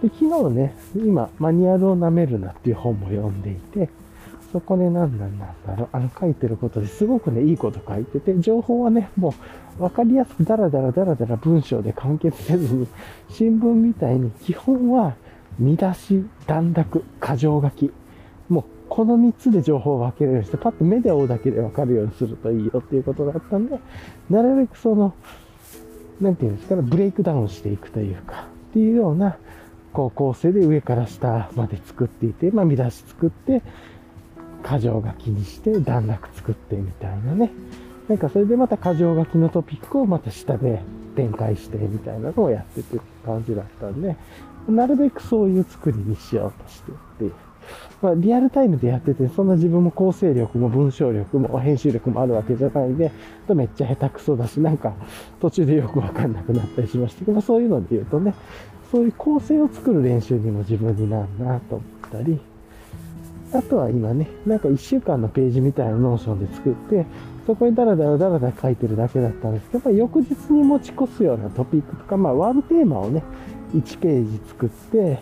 で、昨日ね、今、マニュアルを舐めるなっていう本も読んでいて、そこで何なんだろう。あの書いてることですごくね、いいこと書いてて、情報はね、もう分かりやすくダラダラダラダラ文章で完結せずに、新聞みたいに基本は見出し、段落、箇条書き。もうこの3つで情報を分けれるして、パッと目で追うだけで分かるようにするといいよっていうことだったんで、なるべくその、なんていうんですかね、ブレイクダウンしていくというか、っていうような、こう構成で上から下まで作っていて、まあ見出し作って、箇条書きにして段落作ってみたいなね。なんかそれでまた箇条書きのトピックをまた下で展開してみたいなのをやってて感じだったんで、なるべくそういう作りにしようとしてっていう。まあ、リアルタイムでやってて、そんな自分も構成力も文章力も編集力もあるわけじゃないんで、めっちゃ下手くそだし、なんか途中でよくわかんなくなったりしましたけど、まあ、そういうので言うとね、そういう構成を作る練習にも自分になるなと思ったり、あとは今ね、なんか1週間のページみたいな Notion で作って、そこにダラダラダラダラ書いてるだけだったんですけど、翌日に持ち越すようなトピックとか、まあワンテーマをね、1ページ作って、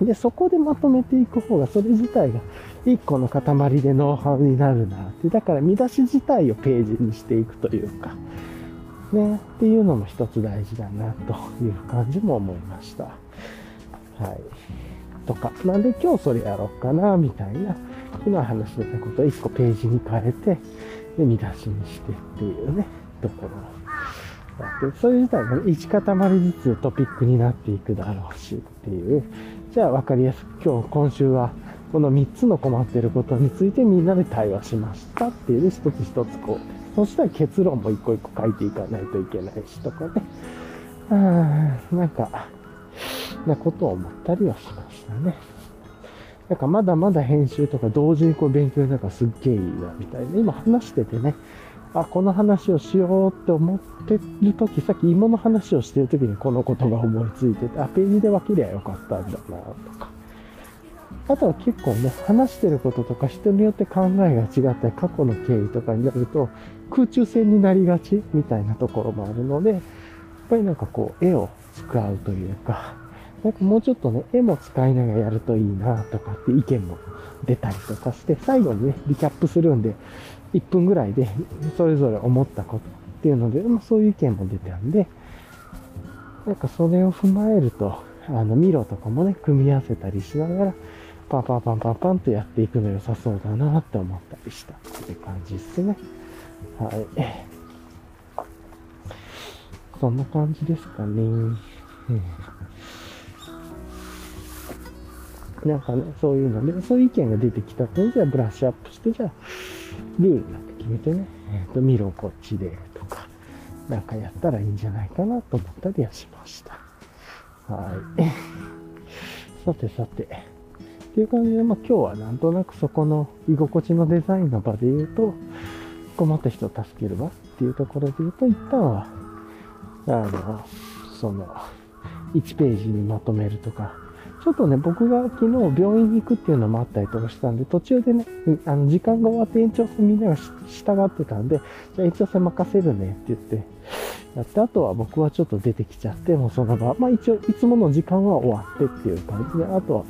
で、そこでまとめていく方が、それ自体が1個の塊でノウハウになるなって。だから見出し自体をページにしていくというか、ね、っていうのも一つ大事だなという感じも思いました。はい。とか、なんで今日それやろうかな、みたいな、今話してたことを1個ページに変えて、で、見出しにしてっていうね、ところ。だって、それ自体が1塊ずつトピックになっていくだろうしっていう、じゃあ分かりやすく今日、今週は、この3つの困ってることについてみんなで対話しましたっていう。ね、一つ一つこう、そしたら結論も一個一個書いていかないといけないしとかね。あなんか、なことを思ったりはします。したね。なんかまだまだ編集とか同時にこう勉強なんかすっげえいいなみたいな。今話しててね、あ、この話をしようって思ってる時、さっき芋の話をしてる時にこのことが思いついてて、あ、ページで分けりゃよかったんだなとか。あとは結構ね、話してることとか人によって考えが違ったり、過去の経緯とかになると、空中戦になりがちみたいなところもあるので、やっぱりなんかこう、絵を使うというか、なんかもうちょっとね、絵も使いながらやるといいなとかって意見も出たりとかして、最後にね、リキャップするんで、1分ぐらいでそれぞれ思ったことっていうので、まあ、そういう意見も出たんで、なんかそれを踏まえると、あの、ミロとかもね、組み合わせたりしながら、パンパンパンパンパンとやっていくの良さそうだなって思ったりしたって感じですね。はい。そんな感じですかね。うんなんかね、そういうので、そういう意見が出てきたので、じゃあブラッシュアップして、じゃあ、ルールなんか決めてね、えっ、ー、と、見ろこっちで、とか、なんかやったらいいんじゃないかなと思ったりはしました。はい。さてさて。っていう感じで、まあ今日はなんとなくそこの居心地のデザインの場で言うと、困った人を助ける場っていうところで言うと、一旦は、あの、その、1ページにまとめるとか、ちょっとね、僕が昨日病院に行くっていうのもあったりとかしたんで、途中でね、あの時間が終わって延長戦みんなが従ってたんで、じゃあ延長戦任せるねって言って、やって、あとは僕はちょっと出てきちゃって、もうその場、まあ一応いつもの時間は終わってっていう感じ。で、あとは、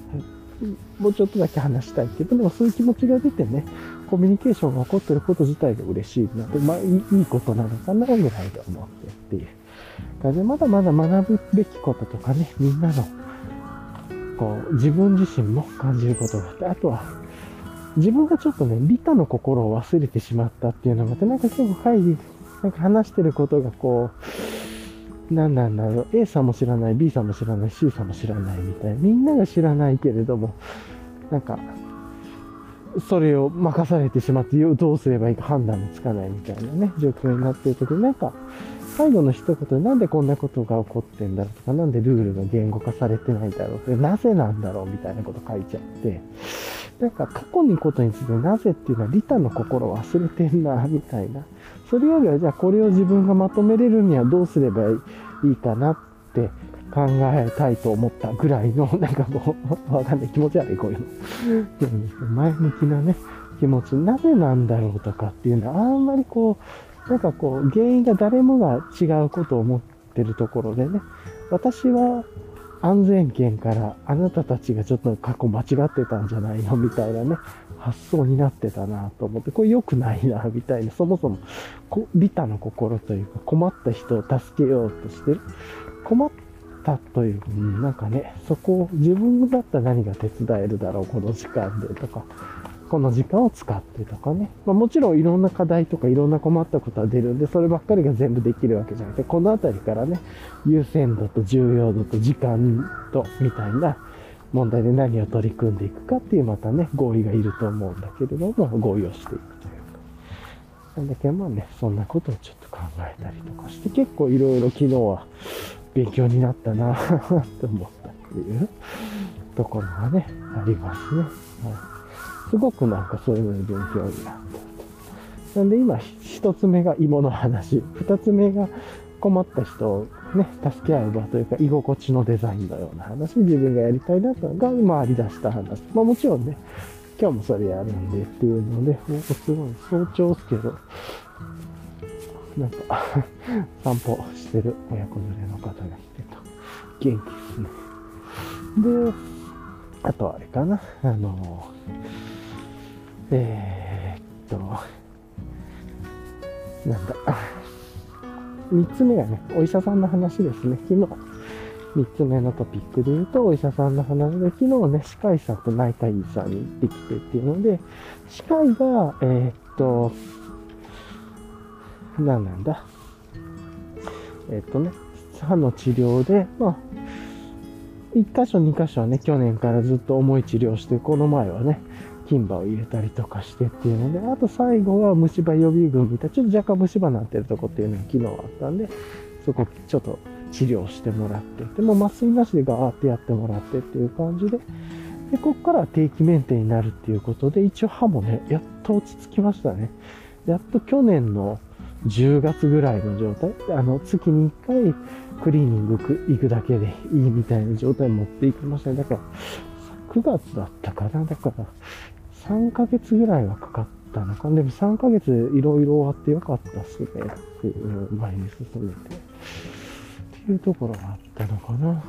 もうちょっとだけ話したいけど、でもそういう気持ちが出てね、コミュニケーションが起こってること自体が嬉しいなで、まあいいことなのかなぐらいで思ってっていう感じで、まだまだ学ぶべきこととかね、みんなのこう、自分自身も感じることがあって、あとは、自分がちょっとね、利他の心を忘れてしまったっていうのがあって、なんか結構会議、なんか話してることがこう、何なんだろう、A さんも知らない、B さんも知らない、C さんも知らないみたいな、みんなが知らないけれども、なんか、それを任されてしまって、どうすればいいか判断もつかないみたいなね、状況になってる時に、なんか、最後の一言でなんでこんなことが起こってんだろうとか、なんでルールが言語化されてないんだろうって、なぜなんだろうみたいなこと書いちゃって、なんか過去のことについてなぜっていうのは利他の心忘れてんな、みたいな。それよりはじゃあこれを自分がまとめれるにはどうすればいいかなって考えたいと思ったぐらいの、なんかもう、わかんない気持ち悪いこういうの。前向きなね、気持ち、なぜなんだろうとかっていうのはあんまりこう、なんかこう、原因が誰もが違うことを思ってるところでね、私は安全圏からあなたたちがちょっと過去間違ってたんじゃないのみたいなね、発想になってたなと思って、これ良くないな、みたいな、そもそも、利他の心というか、困った人を助けようとしてる。困ったという、なんかね、そこを自分だったら何が手伝えるだろう、この時間でとか、この時間を使ってとかね。まあ、もちろんいろんな課題とかいろんな困ったことは出るんで、そればっかりが全部できるわけじゃなくて、このあたりからね、優先度と重要度と時間とみたいな問題で何を取り組んでいくかっていうまたね、合意がいると思うんだけれども、合意をしていくというか。なんだけまあね、そんなことをちょっと考えたりとかして、結構いろいろ昨日は勉強になったなと思ったっていうところがね、ありますね。はいすごくなんかそういうのに勉強になった。なんで今、一つ目が芋の話、二つ目が困った人をね、助け合う場というか、居心地のデザインのような話、自分がやりたいなとが回り出した話。まあもちろんね、今日もそれやるんでっていうので、ほんとすごい早朝ですけど、なんか散歩してる親子連れの方がいてと、元気ですね。で、あとあれかな、あのえー、っと、なんだ。三つ目がね、お医者さんの話ですね。昨日、三つ目のトピックで言うと、お医者さんの話で、昨日ね、歯科医さんと内科医さんに行ってきてっていうので、歯科医が、えー、っと、何なんだ。えー、っとね、歯の治療で、まあ、一箇所、二箇所はね、去年からずっと重い治療して、この前はね、金歯を入れたりとかしてっていうので、あと最後は虫歯予備軍みたいな、ちょっと若干虫歯になってるとこっていうのが昨日あったんで、そこちょっと治療してもらって、でも麻酔なしでガーってやってもらってっていう感じで、で、こっから定期メンテになるっていうことで、一応歯もね、やっと落ち着きましたね。やっと去年の10月ぐらいの状態、あの、月に1回クリーニング行くだけでいいみたいな状態に持っていきましたね。だから、9月だったかな。だから、3ヶ月ぐらいはかかったのか。でも3ヶ月いろいろ終わってよかったっすね。っていう前に進めて。っていうところがあったのかな。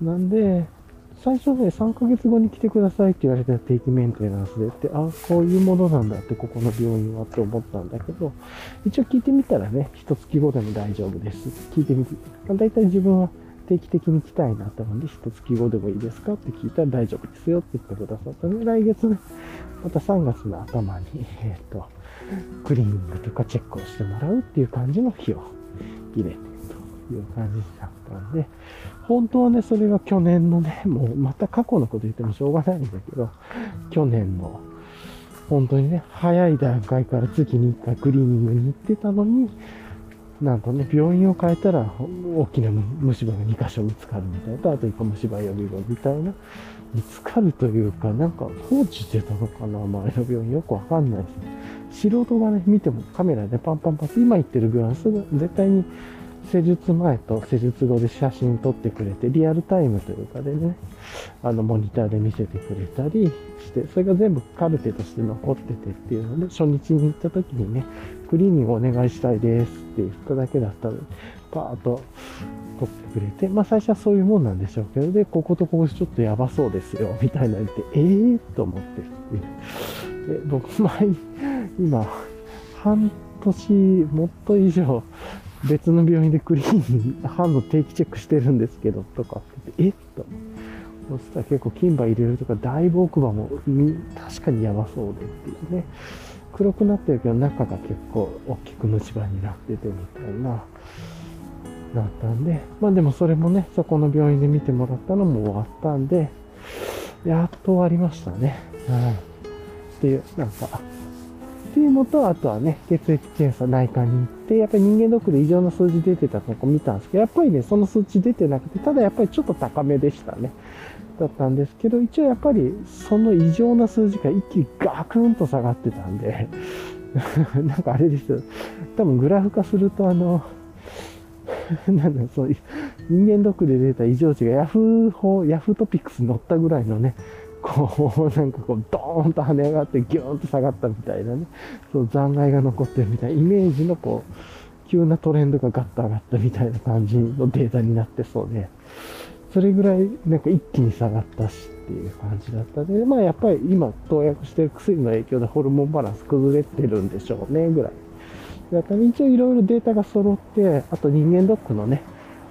うん、なんで、最初ね、3ヶ月後に来てくださいって言われた定期メンテナンスでって、ああ、こういうものなんだって、ここの病院はって思ったんだけど、一応聞いてみたらね、一月後でも大丈夫です。聞いてみて、だいたい自分は定期的に来たいなと思うんで、一月後でもいいですかって聞いたら大丈夫ですよって言ってくださったので、来月ね、また3月の頭に、えっ、と、クリーニングとかチェックをしてもらうっていう感じの日を入れてという感じだったんで、本当はね、それが去年のね、もうまた過去のこと言ってもしょうがないんだけど、去年の本当にね、早い段階から月に1回クリーニングに行ってたのに、なんとね、病院を変えたら、大きな虫歯が2箇所見つかるみたいなと、あと1個虫歯予備軍みたいな、見つかるというか、なんか放置してたのかな、周りの病院よくわかんないですね。素人がね、見てもカメラでパンパンパン、今言ってる病院はすぐ絶対に施術前と施術後で写真撮ってくれて、リアルタイムというかでね、あの、モニターで見せてくれたりして、それが全部カルテとして残っててっていうので、初日に行った時にね、クリーニングお願いしたいですって言っただけだったので、パーッと撮ってくれて、まあ最初はそういうもんなんでしょうけど、で、こことここちょっとやばそうですよ、みたいな言って、ええー、と思ってっていう。で、僕、前、今、半年もっと以上、別の病院でクリーニング歯の定期チェックしてるんですけど、とかって言って、えっと。そしたら結構金歯入れるとか、だいぶ奥歯も確かにやばそうでっていうね。黒くなってるけど中が結構大きく虫歯になっててみたいな、なったんで、まあでもそれもね、そこの病院で見てもらったのも終わったんで、やっと終わりましたね。うん。っていう、なんか、っていうのと、あとはね、血液検査内科に行って、やっぱり人間ドックで異常な数字出てたとこ見たんですけど、やっぱりね、その数値出てなくて、ただやっぱりちょっと高めでしたね。だったんですけど、一応やっぱりその異常な数字が一気にガクンと下がってたんで、なんかあれですよ。多分グラフ化するとあの、なんだ、そういう、人間ドックで出た異常値がヤフー法、ヤフートピックスに載ったぐらいのね、こう、なんかこう、ドーンと跳ね上がって、ギューンと下がったみたいなね、そう残骸が残ってるみたいなイメージのこう、急なトレンドがガッと上がったみたいな感じのデータになってそうで、それぐらいなんか一気に下がったしっていう感じだったで、まあやっぱり今投薬してる薬の影響でホルモンバランス崩れてるんでしょうね、ぐらい。だから一応いろいろデータが揃って、あと人間ドックのね、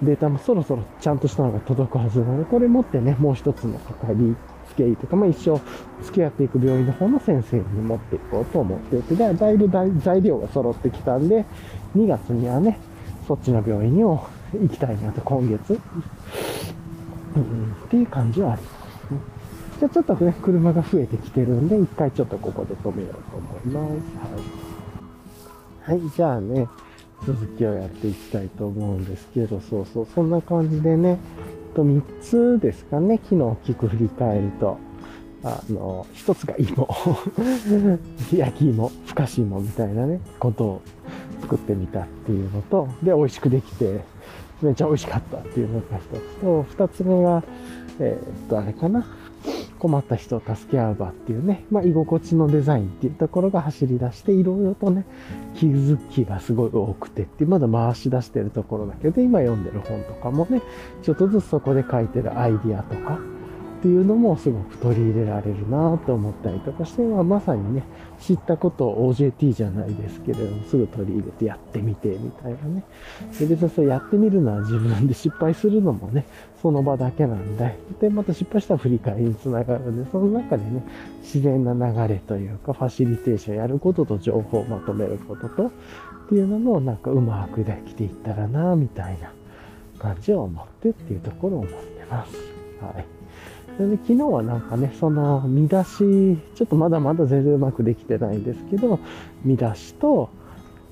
データもそろそろちゃんとしたのが届くはずなので、これ持ってね、もう一つのかかりつけ医とか、まあ一生付き合っていく病院の方の先生に持っていこうと思っていて、でだいぶ材料が揃ってきたんで、2月にはね、そっちの病院にも行きたいなと、今月。うん、っていう感じはありますね。じゃあちょっとね、車が増えてきてるんで、一回ちょっとここで止めようと思います。はい。はい、じゃあね、続きをやっていきたいと思うんですけど、そうそう、そんな感じでね、と3つですかね、昨日大きく振り返ると。あの、一つが芋。焼き芋、ふかし芋みたいなね、ことを作ってみたっていうのと、で、美味しくできて、めっちゃ美味しかったっていうのが一つと、二つ目が、えー、っと、あれかな。困った人を助け合う場っていうね、まあ、居心地のデザインっていうところが走り出して、いろいろとね、気づきがすごい多くてっていう、まだ回し出してるところだけど、今読んでる本とかもね、ちょっとずつそこで書いてるアイディアとか、っていうのもすごく取り入れられるなと思ったりとかして、まあ、まさにね、知ったことを OJT じゃないですけれども、すぐ取り入れてやってみて、みたいなね。で、別にそれやってみるのは自分で失敗するのもね、その場だけなんで、で、また失敗したら振り返りにつながるんで、その中でね、自然な流れというか、ファシリテーションやることと情報をまとめることと、っていうのもなんかうまくできていったらな、みたいな感じを思ってっていうところを思ってます。はい。それで昨日はなんかね、その見出し、ちょっとまだまだ全然うまくできてないんですけど、見出しと、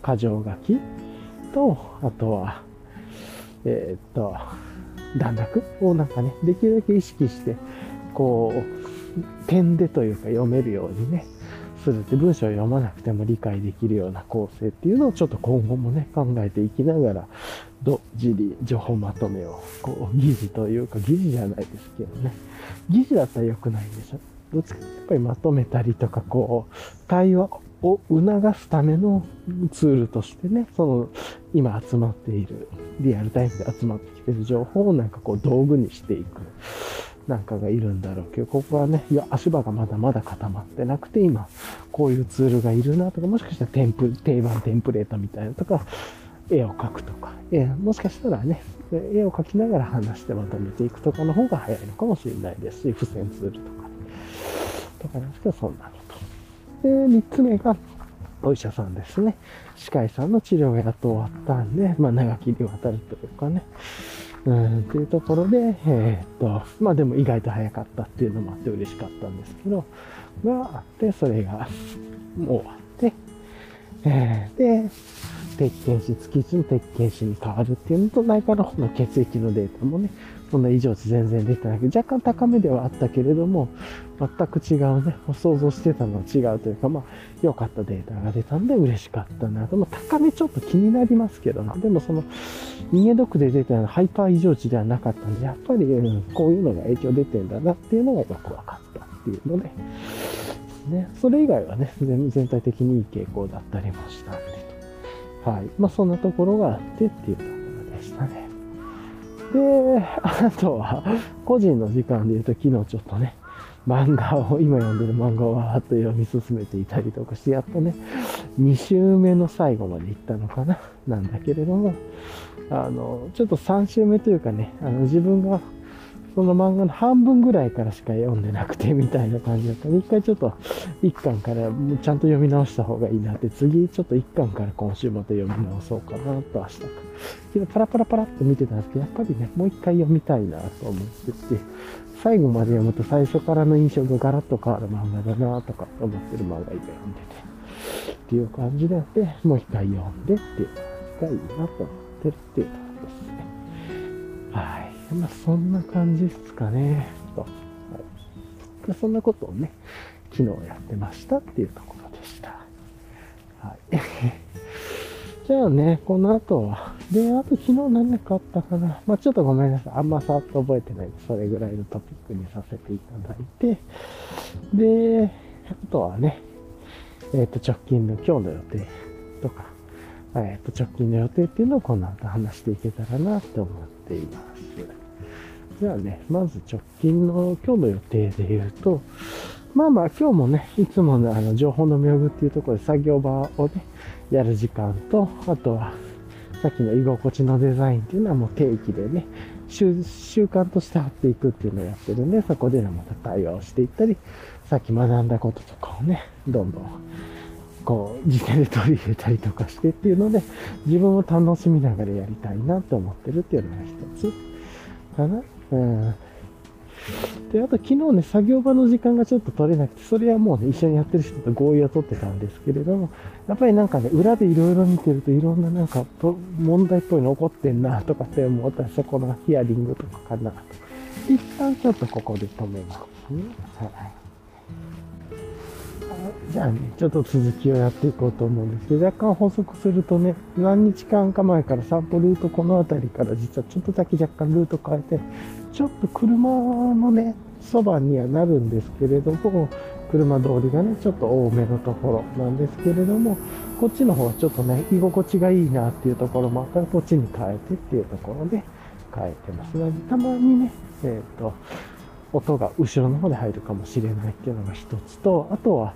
箇条書きと、あとは、えー、っと、段落をなんかね、できるだけ意識して、こう、点でというか読めるようにね、するって文章を読まなくても理解できるような構成っていうのをちょっと今後もね、考えていきながら、ど、じり、情報まとめを、こう、疑似というか、疑似じゃないですけどね、疑似だったら良くないんでしょ。どっちかやっぱりまとめたりとか、こう、対話を促すためのツールとしてね、その、今集まっている、リアルタイムで集まってきてる情報をなんかこう道具にしていく。なんかがいるんだろうけど、ここはね、いや、足場がまだまだ固まってなくて、今、こういうツールがいるなとか、もしかしたらテンプ、定番テンプレートみたいなとか、絵を描くとか、えもしかしたらね、絵を描きながら話してまとめていくとかの方が早いのかもしれないですし、付箋ツールとか、とかなんですけど、そんなのと。で、3つ目が、お医者さんですね。歯科医さんの治療がやっと終わったんで、まあ長きにわたるというかね、うん、っていうところで、えー、っと、まあでも意外と早かったっていうのもあって嬉しかったんですけど、があって、それが終わって、えー、で、鉄検子、月1の鉄拳士に変わるっていうのと、内科の方の血液のデータもね、そんな異常値全然出てないけど、若干高めではあったけれども、全く違うね、想像してたのは違うというか、まあ、良かったデータが出たんで嬉しかったなと。まあ、高めちょっと気になりますけどね。でもその、人間ドックで出たようなハイパー異常値ではなかったんで、やっぱり、こういうのが影響出てんだなっていうのがよく分かったっていうので、ね、それ以外はね、全体的にいい傾向だったりもしたんでと。はい。まあ、そんなところがあってっていうところでしたね。で、あとは、個人の時間で言うと昨日ちょっとね、漫画を、今読んでる漫画をわーっと読み進めていたりとかして、やっとね、2週目の最後まで行ったのかな、なんだけれども、あの、ちょっと3週目というかね、あの、自分がその漫画の半分ぐらいからしか読んでなくてみたいな感じだった一回ちょっと一巻からちゃんと読み直した方がいいなって、次ちょっと一巻から今週また読み直そうかなと明日か。けどパラパラパラって見てたんですけど、やっぱりね、もう一回読みたいなと思ってて、最後まで読むと最初からの印象がガラッと変わる漫画だなとか思ってる漫画今読んでて、っていう感じであって、もう一回読んでっていうのがいいなと思ってるっていうとこですね。はい。まあ、そんな感じですかね。と。はい、そんなことをね、昨日やってましたっていうところでした。はい。じゃあね、この後は、で、あと昨日何かあったかな。まあ、ちょっとごめんなさい。あんまさっと覚えてないそれぐらいのトピックにさせていただいて、で、あとはね、えっ、ー、と、直近の今日の予定とか、えっ、ー、と、直近の予定っていうのをこの後話していけたらなって思っています。じゃあね、まず直近の今日の予定で言うと、まあまあ今日もね、いつものあの情報の妙具っていうところで作業場をね、やる時間と、あとはさっきの居心地のデザインっていうのはもう定期でね、習慣として貼っていくっていうのをやってるんで、そこでまた対話をしていったり、さっき学んだこととかをね、どんどんこう、実践で取り入れたりとかしてっていうので、自分を楽しみながらやりたいなと思ってるっていうのが一つかな。うん。で、あと昨日ね、作業場の時間がちょっと取れなくて、それはもうね、一緒にやってる人と合意を取ってたんですけれども、やっぱりなんかね、裏でいろいろ見てるといろんななんか、問題っぽいの起こってんなとかって思ったら、そこのヒアリングとかかなと。一旦ちょっとここで止めますね。はい。じゃあね、ちょっと続きをやっていこうと思うんですけど、若干補足するとね、何日間か前から散歩ルートこの辺りから実はちょっとだけ若干ルート変えて、ちょっと車のね、そばにはなるんですけれども、車通りがね、ちょっと多めのところなんですけれども、こっちの方はちょっとね、居心地がいいなっていうところもあったら、こっちに変えてっていうところで変えてます。ので、たまにね、えっ、ー、と、音が後ろの方で入るかもしれないっていうのが一つと、あとは、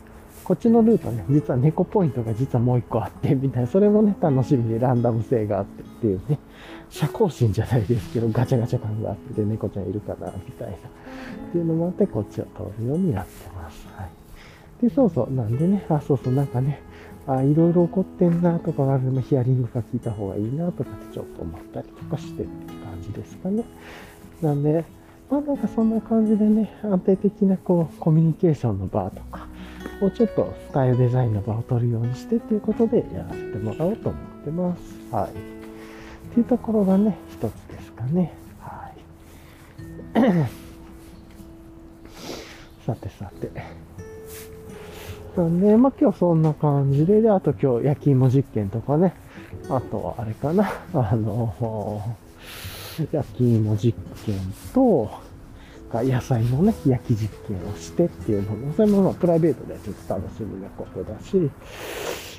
こっちのルートね、実は猫ポイントが実はもう一個あって、みたいな、それもね、楽しみにランダム性があってっていうね、社交心じゃないですけど、ガチャガチャ感があって、で猫ちゃんいるかな、みたいな、っていうのもあって、こっちを通るようになってます。はい。で、そうそう、なんでね、あ、そうそう、なんかね、あ、いろいろ起こってんなとかあるの。ヒアリングが聞いた方がいいなとかってちょっと思ったりとかしてって感じですかね。なんで、まあなんかそんな感じでね、安定的なこう、コミュニケーションの場とか、をちょっとスタイルデザインの場を取るようにしてっていうことでやらせてもらおうと思ってます。はい。っていうところがね、一つですかね。はい。さてさて。なんで、まあ今日そんな感じで、で、あと今日焼き芋実験とかね、あとはあれかな、あの、焼き芋実験と、か野菜のね、焼き実験をしてっていうのも、それもまあプライベートでちょっと楽しみなことだし、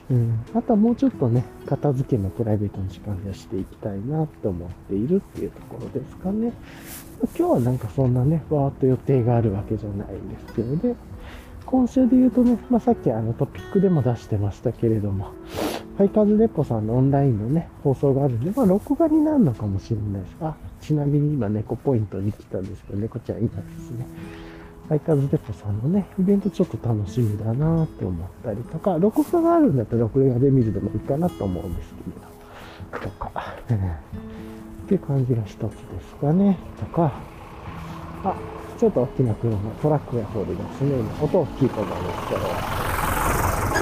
うん、あとはもうちょっとね、片付けのプライベートの時間でしていきたいなと思っているっていうところですかね。今日はなんかそんなね、わーっと予定があるわけじゃないんですけどね、今週で言うとね、まあ、さっきあのトピックでも出してましたけれども、ハイカーズデポさんのオンラインのね、放送があるんで、まあ、録画になるのかもしれないです。あ、ちなみに今猫ポイントに来たんですけど、猫ちゃんいないですね。ハイカーズデポさんのね、イベントちょっと楽しみだなって思ったりとか、録画があるんだったら録画で見るでもいいかなと思うんですけど、とか、っていう感じが一つですかね、とか、あ、ちょっと大きな車、トラックが通りますね。音大きいと思うんですけど、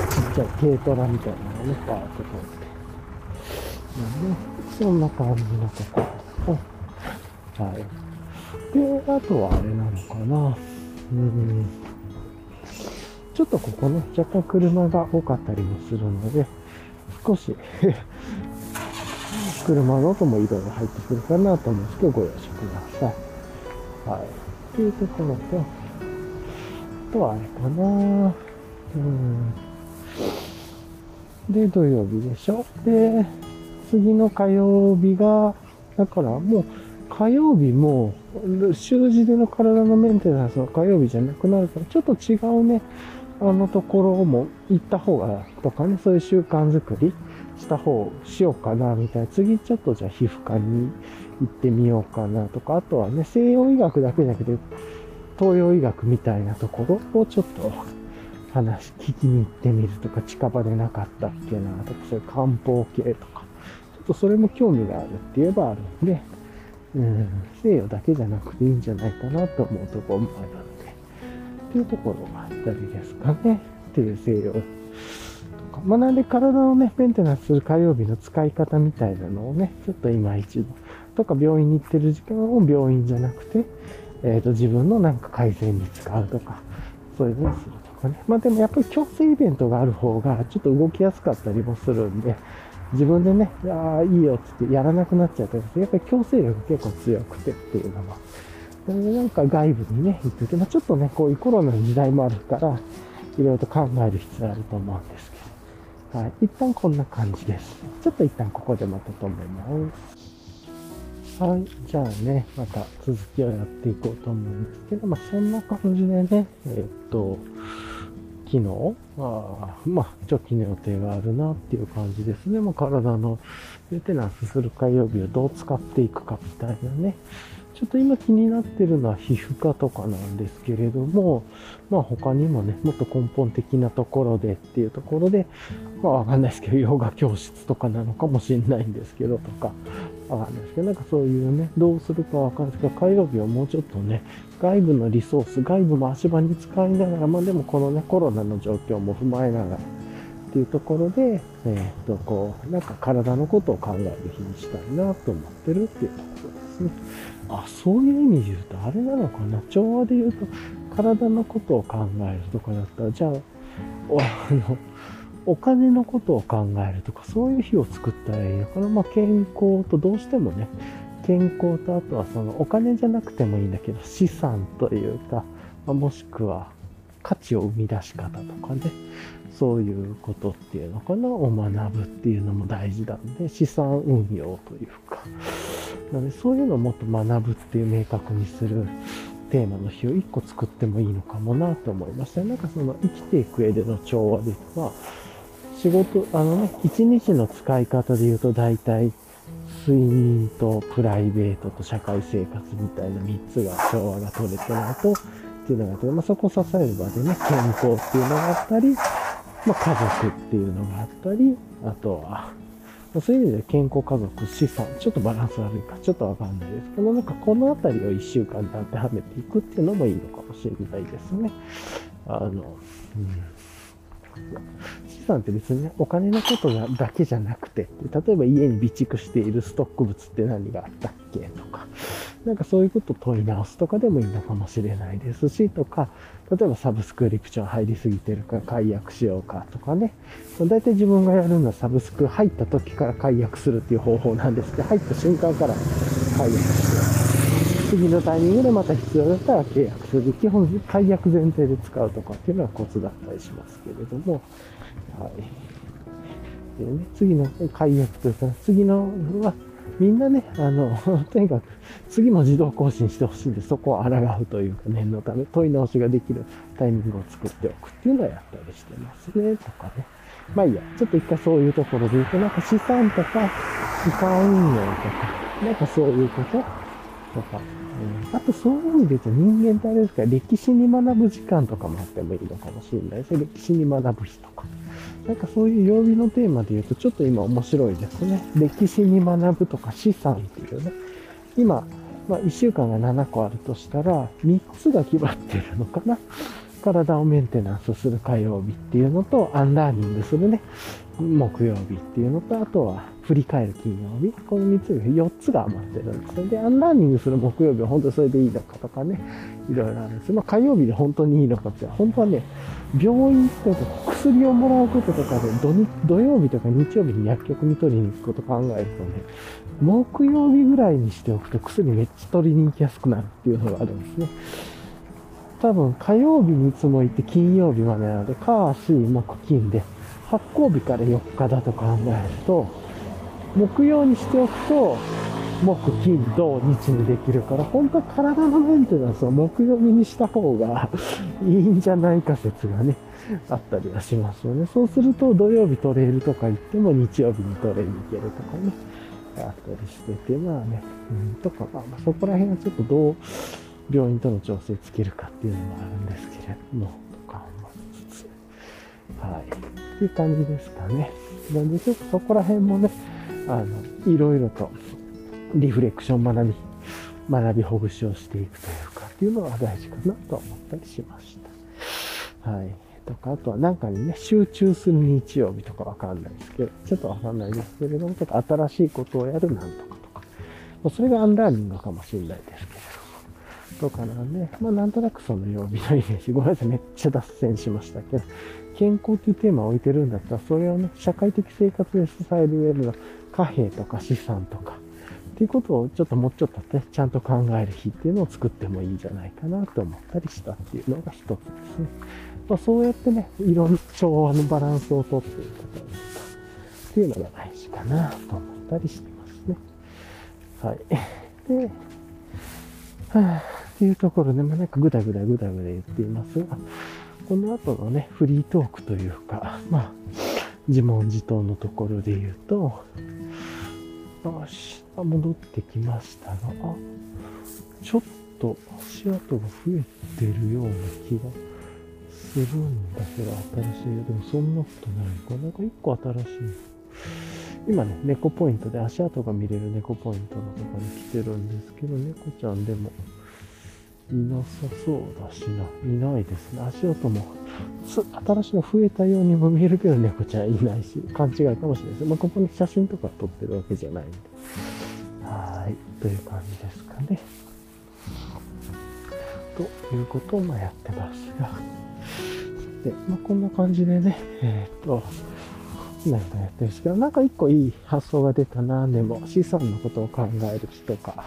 ちっちゃい軽トラみたいなのね、バーッと通って。なんで、そんな感じのところはい。で、あとはあれなのかな。うん。ちょっとここね、若干車が多かったりもするので、少し 車の音もいろいろ入ってくるかなと思うんですけど、ご容赦ください。はい。っていうところと、あとはあれかなうん。で、土曜日でしょで、次の火曜日が、だからもう、火曜日も、習字での体のメンテナンスは火曜日じゃなくなるから、ちょっと違うね、あのところも行った方が、とかね、そういう習慣づくりした方しようかな、みたいな。次ちょっとじゃあ皮膚科に行ってみようかなとか、あとはね、西洋医学だけじゃなくて、東洋医学みたいなところをちょっと話、聞きに行ってみるとか、近場でなかったっけなとか、そういう漢方系とか、ちょっとそれも興味があるって言えばあるんで、うん、西洋だけじゃなくていいんじゃないかなと思うところもあるので、っていうところがあったりですかね、っていう西洋とか。まあ、なんで体をね、メンテナンスする火曜日の使い方みたいなのをね、ちょっと今一度、とか病院に行ってる時間を病院じゃなくて、えっ、ー、と、自分のなんか改善に使うとか、そういうのにするとかね。まあでもやっぱり強制イベントがある方が、ちょっと動きやすかったりもするんで、自分でね、ああ、いいよって言ってやらなくなっちゃったりやっぱり強制力結構強くてっていうのも。でなんか外部にね、行ってて、ま、ちょっとね、こういうコロナの時代もあるから、いろいろと考える必要あると思うんですけど。はい。一旦こんな感じです。ちょっと一旦ここでまた止めます。はい。じゃあね、また続きをやっていこうと思うんですけど、まあそんな感じでね、えー、っと、昨日、あまあ、直近の予定があるなっていう感じですね。まあ、体のメンテナンスする火曜日をどう使っていくかみたいなね。ちょっと今気になってるのは皮膚科とかなんですけれども、まあ他にもね、もっと根本的なところでっていうところで、まあわかんないですけど、ヨガ教室とかなのかもしれないんですけどとか、わかんないですけど、なんかそういうね、どうするかわかんないですけど、火曜日はもうちょっとね、外部のリソース、外部も足場に使いながら、まあでもこのね、コロナの状況も踏まえながら、っていうところで、えっ、と、こう、なんか体のことを考える日にしたいなと思ってるっていうところですね。あ、そういう意味で言うと、あれなのかな。調和で言うと、体のことを考えるとかだったら、じゃあ、あの、お金のことを考えるとか、そういう日を作ったらいいのかな。まあ、健康とどうしてもね、健康とあとはそのお金じゃなくてもいいんだけど、資産というか、まあ、もしくは価値を生み出し方とかね、そういうことっていうのかな、を学ぶっていうのも大事なんで、資産運用というか、なのでそういうのをもっと学ぶっていう明確にするテーマの日を1個作ってもいいのかもなと思いました。なんかその生きていく上での調和では、仕事、あのね、1日の使い方で言うと大体、睡眠とプライベートと社会生活みたいな3つが調和が取れてないと、っていうのがあって、まあ、そこを支える場でね、健康っていうのがあったり、まあ、家族っていうのがあったり、あとは、そういう意味で健康家族、資産、ちょっとバランス悪いか、ちょっとわかんないですけど、なんかこのあたりを1週間で当てはめていくっていうのもいいのかもしれないですね。あの、うん資産って別にね、お金のことだけじゃなくて、例えば家に備蓄しているストック物って何があったっけとか、なんかそういうことを問い直すとかでもいいのかもしれないですし、とか、例えばサブスクリプション入りすぎてるから解約しようかとかね。大体自分がやるのはサブスク入った時から解約するっていう方法なんですけど、入った瞬間から解約して、次のタイミングでまた必要だったら契約する。基本解約前提で使うとかっていうのはコツだったりしますけれども、はい。でね、次の解約というか、次のは、みんなね、あの、とにかく、次も自動更新してほしいんで、そこを抗うというか、念のため、問い直しができるタイミングを作っておくっていうのはやったりしてますね、とかね。まあいいや、ちょっと一回そういうところで言うと、なんか資産とか、資産運用とか、なんかそういうこととか、うん、あとそういう意味で言うと人間ってあれですか、歴史に学ぶ時間とかもあってもいいのかもしれないですね。歴史に学ぶ日とか。なんかそういう曜日のテーマで言うと、ちょっと今面白いですね。歴史に学ぶとか資産っていうね。今、まあ1週間が7個あるとしたら、3つが決まってるのかな。体をメンテナンスする火曜日っていうのと、アンラーニングするね、木曜日っていうのと、あとは振り返る金曜日？この3つ、4つが余ってるんですよ。で、アンラーニングする木曜日は本当にそれでいいのかとかね、いろいろあるんですまあ火曜日で本当にいいのかって、本当はね、病院とか薬をもらうこととかで土、土曜日とか日曜日に薬局に取りに行くこと考えるとね、木曜日ぐらいにしておくと薬めっちゃ取りに行きやすくなるっていうのがあるんですね。多分火曜日にいつも行って金曜日までなので、火、水、木、金で、発行日から4日だと考えると、木曜にしておくと、木、金、土、日にできるから、本当は体のメンテナンスを木曜日にした方がいいんじゃないか説がね、あったりはしますよね。そうすると土曜日トレイルとか行っても日曜日にトレイに行けるとかね、あったりしてて、まあね、うん、とか、まあ、そこら辺はちょっとどう、病院との調整つけるかっていうのもあるんですけれども、とか思いつつ、はい。っていう感じですかね。なんでちょっとそこら辺もね、あの、いろいろとリフレクション学び、学びほぐしをしていくというか、っていうのが大事かなと思ったりしました。はい。とか、あとはなんかにね、集中する日曜日とかわかんないですけど、ちょっとわかんないですけれども、ちょっと新しいことをやるなんとかとか、それがアンラーニングかもしれないですけれどもとかなんで、まあなんとなくその曜日のイメージ、ごめんなさい、めっちゃ脱線しましたけど、健康というテーマを置いてるんだったら、それをね、社会的生活で支える上での貨幣とか資産とか、っていうことをちょっともうちょっとね、ちゃんと考える日っていうのを作ってもいいんじゃないかなと思ったりしたっていうのが一つですね。まあ、そうやってね、いろんな調和のバランスをとっていくというか、っていうのが大事かなと思ったりしてますね。はい。で、はあっていうところで、まあ、なんかぐだぐだぐだぐだ言っていますが、この後のね、フリートークというか、まあ、自問自答のところで言うと、よし、戻ってきましたが、あ、ちょっと足跡が増えてるような気がするんだけど、新しい。でもそんなことないか。なんか一個新しい。今ね、猫ポイントで足跡が見れる猫ポイントのとこに来てるんですけど、猫ちゃんでもいなさそうだしな。いないですね。足音も、新しいの増えたようにも見えるけど、猫ちゃんいないし、勘違いかもしれないです。まあ、ここに写真とか撮ってるわけじゃないんで。はい。という感じですかね。ということをまやってますが。で、まあ、こんな感じでね、えー、っと、なんかやってるんですけど、なんか一個いい発想が出たな。でも、資産のことを考える人か。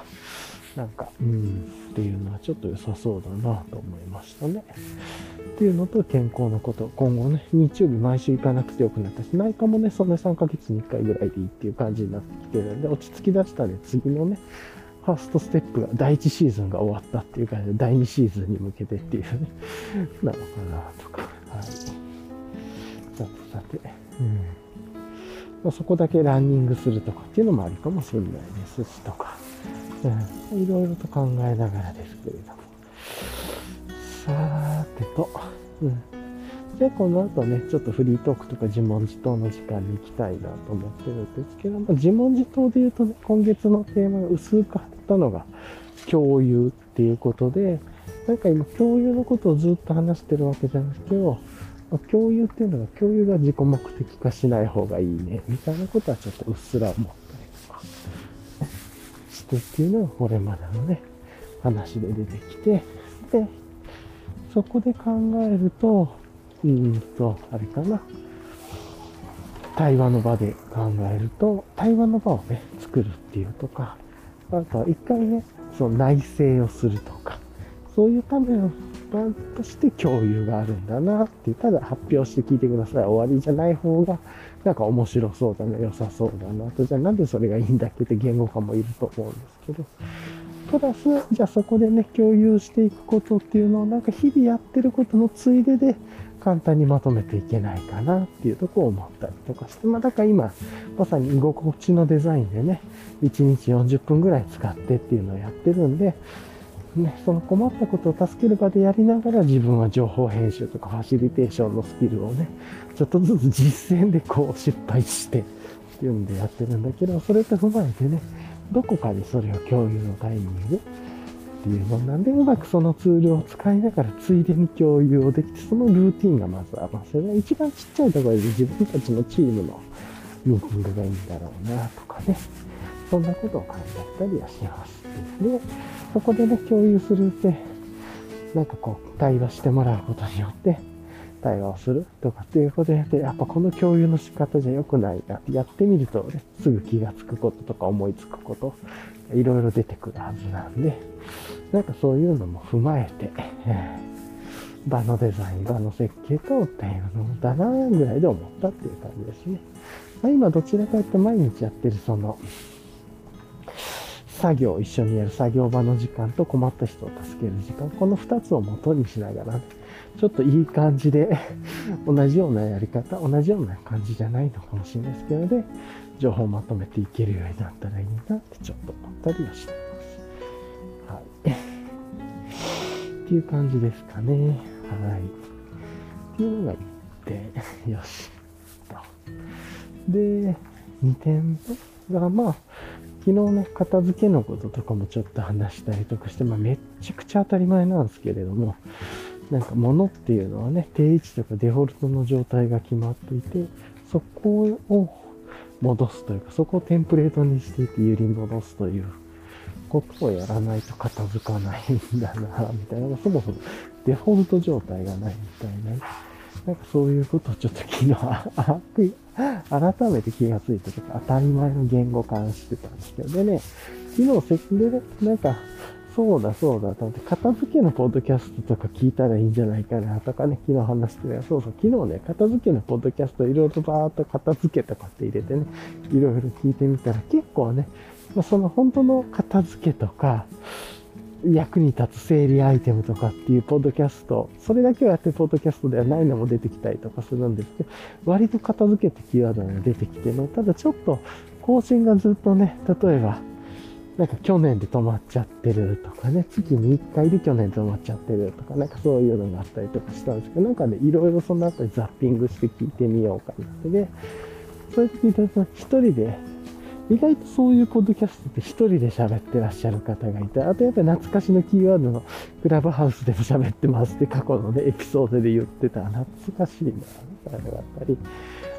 なんか、うん、っていうのはちょっと良さそうだなと思いましたね。っていうのと健康のこと、今後ね、日曜日毎週行かなくてよくなったし、内科もね、そんな3ヶ月に1回ぐらいでいいっていう感じになってきてるんで、落ち着き出したね、次のね、ファーストステップが第1シーズンが終わったっていう感じで、第2シーズンに向けてっていうね、なのかなとか、はい。さてさて、うん。まあ、そこだけランニングするとかっていうのもありかもしれないですしとか、うん、いろいろと考えながらですけれども。さーてと、うん。で、この後ね、ちょっとフリートークとか自問自答の時間に行きたいなと思ってるんですけども、自問自答で言うとね、今月のテーマが薄く貼ったのが共有っていうことで、なんか今共有のことをずっと話してるわけじゃなくてど、共有っていうのが共有が自己目的化しない方がいいね、みたいなことはちょっとうっすら思っしてっていうのがこれまでのね、話で出てきて、で、そこで考えると、うんと、あれかな。対話の場で考えると、対話の場をね、作るっていうとか、あとは一回ね、その内省をするとか、そういうための場として共有があるんだなっていう、ただ発表して聞いてください。終わりじゃない方がなんか面白そうだね、良さそうだなと、じゃあなんでそれがいいんだっけって言語化もいると思うんですけど、プラス、じゃあそこでね、共有していくことっていうのを、なんか日々やってることのついでで、簡単にまとめていけないかなっていうとこを思ったりとかして、まあだから今、まさに居心地のデザインでね、1日40分ぐらい使ってっていうのをやってるんで、ね、その困ったことを助ける場でやりながら自分は情報編集とかファシリテーションのスキルをね、ちょっとずつ実践でこう失敗してっていうんでやってるんだけど、それと踏まえてね、どこかでそれを共有のタイミングっていうのなんで、うまくそのツールを使いながらついでに共有をできて、そのルーティンがまずは、まあ、それが一番ちっちゃいところで自分たちのチームのルーティングがいいんだろうなとかね、そんなことを考えたりはします。で、そこでね、共有するって、なんかこう、対話してもらうことによって、対話をするとかっていうことでやって、やっぱこの共有の仕方じゃ良くないなってやってみるとね、すぐ気がつくこととか思いつくこと、いろいろ出てくるはずなんで、なんかそういうのも踏まえて、えー、場のデザイン、場の設計とっていうのだなぐらいで思ったっていう感じですね。まあ、今どちらかというと毎日やってるその、作業一緒にやる作業場の時間と困った人を助ける時間、この2つを元にしながら、ちょっといい感じで 同じようなやり方、同じような感じじゃないのかもしれないですけどね、情報をまとめていけるようになったらいいなってちょっと思ったりはしてます。はい。っていう感じですかね。はい。っていうのが1点。よし。と。で、2点が、まあ、昨日ね、片付けのこととかもちょっと話したりとかして、まあ、めっちゃくちゃ当たり前なんですけれども、なんか物っていうのはね、定位置とかデフォルトの状態が決まっていて、そこを戻すというか、そこをテンプレートにしていて揺り戻すということをやらないと片付かないんだな、みたいな。そもそもデフォルト状態がないみたいな。なんかそういうことをちょっと昨日、改めて気がついたと、当たり前の言語化してたんですけど、でね、昨日せでね、なんか、そうだそうだと思って、片付けのポッドキャストとか聞いたらいいんじゃないかなとかね、昨日話してたそうそう、昨日ね、片付けのポッドキャストいろいろバーっと片付けとかって入れてね、いろいろ聞いてみたら結構ね、まあ、その本当の片付けとか、役に立つ整理アイテムとかっていうポッドキャスト、それだけをやってるポッドキャストではないのも出てきたりとかするんですけど、割と片付けてキーワードが出てきてね、ただちょっと更新がずっとね、例えば、なんか去年で止まっちゃってるとかね、月に1回で去年止まっちゃってるとか、なんかそういうのがあったりとかしたんですけど、なんかね、いろいろそのあたりザッピングして聞いてみようかなって。ね、そういう時に一人で意外とそういうポッドキャストって一人で喋ってらっしゃる方がいて、あとやっぱり懐かしのキーワードのクラブハウスでも喋ってますって過去のね、エピソードで言ってた懐かしいな、みたいなのがあったり、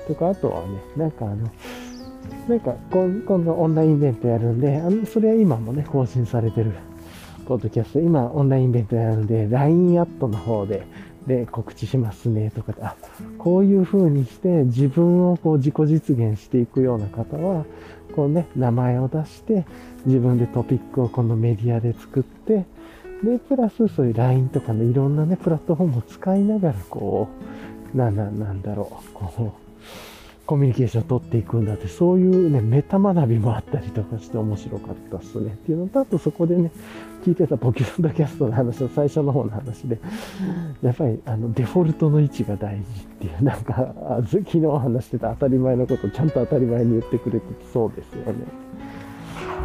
とか、あとはね、なんかあの、なんか今度オンラインイベントやるんで、あのそれは今もね、更新されてるポッドキャスト、今オンラインイベントやるんで、LINE アットの方で、で、告知しますねとかで、あ、こういう風にして自分をこう自己実現していくような方は、こうね、名前を出して、自分でトピックをこのメディアで作って、で、プラスそういう LINE とかのいろんなね、プラットフォームを使いながら、こう、な、な、なんだろう、こう、コミュニケーションを取っていくんだって、そういうね、メタ学びもあったりとかして面白かったっすね。っていうのと、あとそこでね、聞いてたポキュランドキャストの話の最初の方の話で、やっぱりあのデフォルトの位置が大事っていう、なんか、昨日話してた当たり前のことをちゃんと当たり前に言ってくれてそうですよね。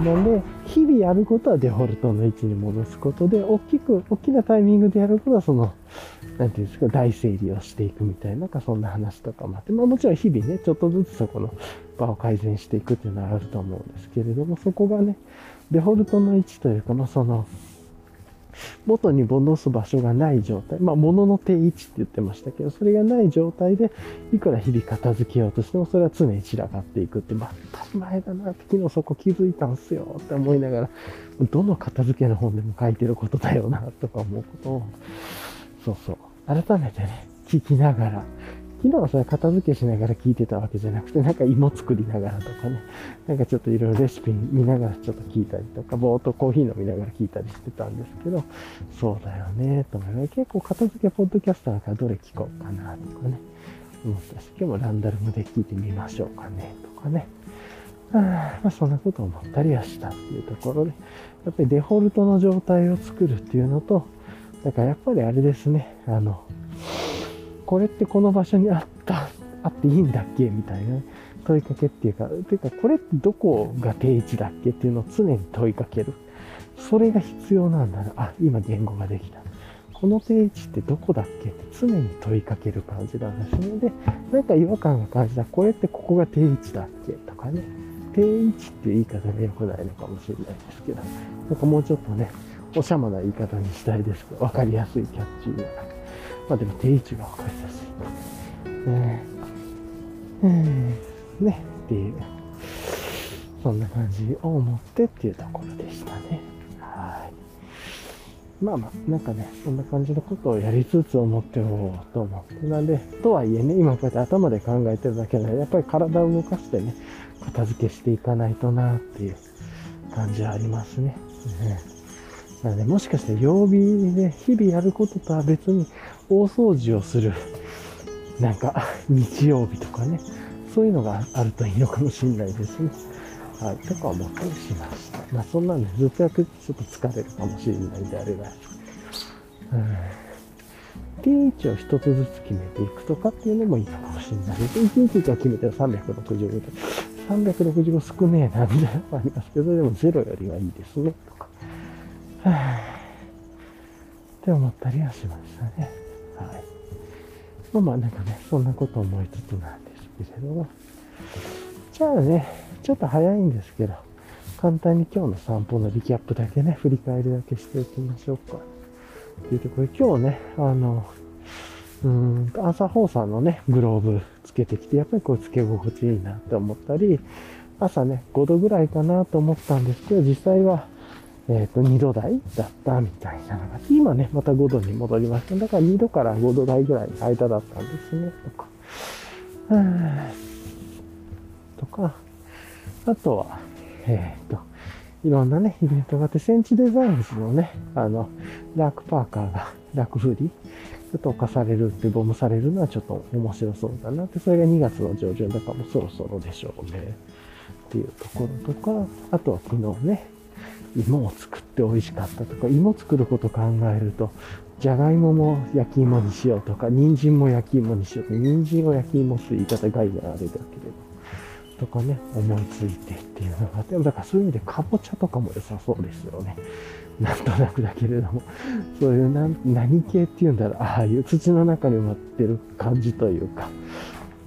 なんで、日々やることはデフォルトの位置に戻すことで、大きく、大きなタイミングでやることはその、なんていうんですか、大整理をしていくみたいな、なんかそんな話とかもあって、まあもちろん日々ね、ちょっとずつそこの場を改善していくっていうのはあると思うんですけれども、そこがね、デフォルトの位置というか、まあその、元に戻す場所がない状態、まあ物の定位置って言ってましたけど、それがない状態で、いくら日々片付けようとしても、それは常に散らかっていくって、まあ当たり前だなって、昨日そこ気づいたんすよって思いながら、どの片付けの本でも書いてることだよな、とか思うことを、そうそう、改めてね、聞きながら、昨日はそれ片付けしながら聞いてたわけじゃなくて、なんか芋作りながらとかね、なんかちょっといろいろレシピ見ながらちょっと聞いたりとか、ぼーっとコーヒー飲みながら聞いたりしてたんですけど、そうだよね、と思いながら、結構片付けポッドキャスターからどれ聞こうかなとかね、思ったし、今日もランダルムで聞いてみましょうかね、とかね、まあ、そんなこと思ったりはしたっていうところで、やっぱりデフォルトの状態を作るっていうのと、だからやっぱりあれですね、あの、これってこの場所にあった、あっていいんだっけみたいな問いかけっていうか、ていうかこれってどこが定位置だっけっていうのを常に問いかける。それが必要なんだな。あ、今言語ができた。この定位置ってどこだっけって常に問いかける感じなんですね。で、なんか違和感が感じた。これってここが定位置だっけとかね。定位置って言い方が良くないのかもしれないですけど、なんかもうちょっとね、おしゃまな言い方にしたいですけど、わかりやすいキャッチーな。まあでも定位置がわかりやすい。ねえ、ね、っていう、そんな感じを思ってっていうところでしたね。はい。まあまあ、なんかね、そんな感じのことをやりつつ思っておうと思って。なんで、とはいえね、今こうやって頭で考えてるだけで、やっぱり体を動かしてね、片付けしていかないとなっていう感じはありますね。なので、もしかして曜日で日々やることとは別に大掃除をする、なんか 日曜日とかね、そういうのがあるといいのかもしれないですね。はい、とか思ったりしました。まあそんなんでずっとやってちょっと疲れるかもしれないんであれば。うん。定位置を一つずつ決めていくとかっていうのもいいのかもしれないです。1日が決めて365と365少ねえな、みたいなのもありますけど、でも0よりはいいですね、とか。はぁ、って思ったりはしましたね。はい。まあまあなんかね、そんなこと思いつつなんですけれども。じゃあね、ちょっと早いんですけど、簡単に今日の散歩のリキャップだけね、振り返りだけしておきましょうか。というところで今日ね、あの、うん朝放さんのね、グローブつけてきて、やっぱりこうつけ心地いいなって思ったり、朝ね、5度ぐらいかなと思ったんですけど、実際は、えっ、ー、と、2度台だったみたいなのが、今ね、また5度に戻りました。だから2度から5度台ぐらいの間だったんですね、とか。とか、あとは、えっ、ー、と、いろんなね、イベントがあって、センチデザインズのね、あの、ラークパーカーが、ラークフーディちょっと犯されるってボムされるのはちょっと面白そうだなって、それが2月の上旬だからもうそろそろでしょうね。っていうところとか、あとは昨日ね、芋を作って美味しかったとか、芋作ること考えると、じゃがいもも焼き芋にしようとか、人参も焼き芋にしようとか、人参を焼き芋って言い方概念あれだけれど、とかね、思いついてっていうのがあって、だからそういう意味でかぼちゃとかも良さそうですよね。なんとなくだけれども、そういう何何系っていうんだろう、ああいう土の中に埋まってる感じというか、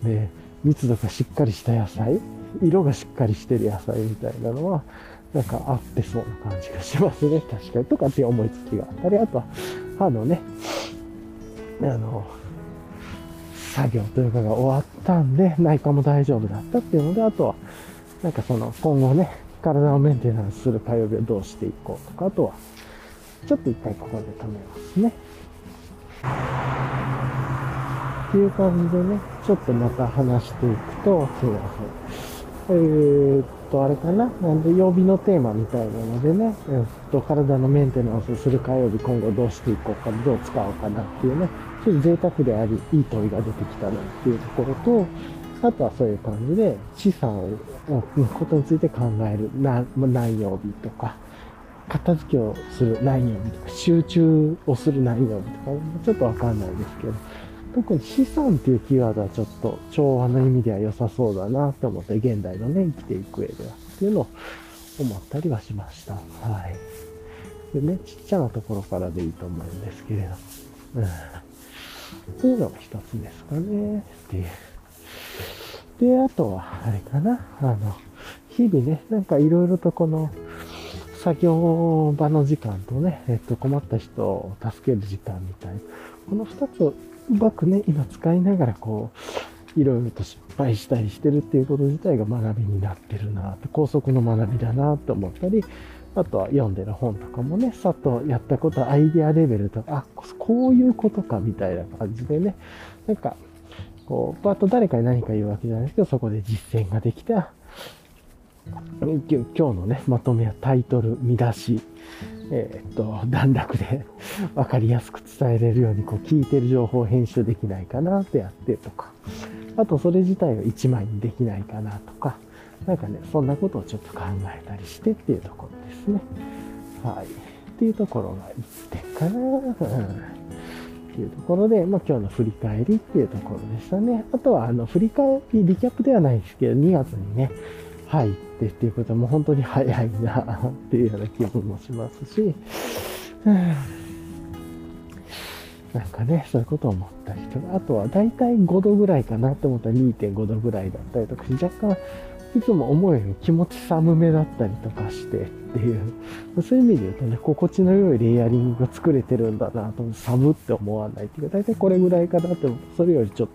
で、密度がしっかりした野菜、色がしっかりしてる野菜みたいなのは、なんか合ってそうな感じがしますね。確かに。とかっていう思いつきがあったり、あとは歯のね、あの、作業というかが終わったんで、内科も大丈夫だったっていうので、あとは、なんかその、今後ね、体をメンテナンスする火曜日をどうしていこうとか、あとは、ちょっと一回ここで止めますね。っていう感じでね、ちょっとまた話していくと、すいません。えー、っと、あれかな。なんで曜日のテーマみたいなのでね、えー、っと、体のメンテナンスする火曜日今後どうしていこうか、どう使おうかなっていうね、ちょっと贅沢であり、いい問いが出てきたなっていうところと、あとはそういう感じで資産を、ことについて考える何曜日とか、片付けをする何曜日とか、集中をする何曜日とか、ちょっとわかんないですけど、特に資産っていうキーワードはちょっと調和の意味では良さそうだなって思って、現代のね、生きていく上ではっていうのを思ったりはしました。はい。でね、ちっちゃなところからでいいと思うんですけれど。うん。そういうのが一つですかね。っていう。で、あとは、あれかな、あの、日々ね、なんかいろいろとこの、作業場の時間とね、えっと、困った人を助ける時間みたいな。この二つをまくね、今使いながらこう、いろいろと失敗したりしてるっていうこと自体が学びになってるなと、高速の学びだなと思ったり、あとは読んでる本とかもね、さっとやったこと、アイデアレベルとか、あ、こういうことかみたいな感じでね、なんか、こう、パッと誰かに何か言うわけじゃないですけど、そこで実践ができた、今日のね、まとめはタイトル、見出し、えー、っと、段落で 分かりやすく伝えれるように、こう、聞いてる情報を編集できないかなってやってとか、あとそれ自体を1枚にできないかなとか、なんかね、そんなことをちょっと考えたりしてっていうところですね。はい。っていうところが1点かな。うんっていうところで、まあ、今日の振り返りっていうところでしたね。あとは、あの、振り返り、リキャップではないですけど、2月にね、入ってっていうことはもう本当に早いなっていうような気分もしますし、なんかね、そういうことを思ったりとか、あとは大体5度ぐらいかなと思ったら2.5度ぐらいだったりとか若干いつも思うより気持ち寒めだったりとかしてっていう、そういう意味で言うとね、心地の良いレイヤリングが作れてるんだなと、寒って思わないっていうか、大体これぐらいかなって思う。それよりちょっと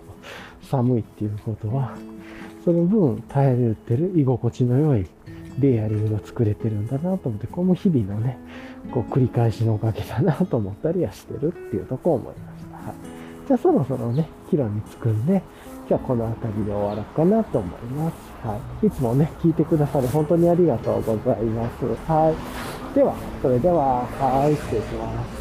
寒いっていうことは、その分耐えれてる居心地の良いレイヤリングが作れてるんだなと思って、これも日々のね、こう繰り返しのおかげだなと思ったりはしてるっていうとこを思いました。はい。じゃあそろそろね、キロに着くんで、今日はこの辺りで終わろうかなと思います。はい。いつもね、聞いてくださり本当にありがとうございます。はい。では、それでは、はい、失礼します。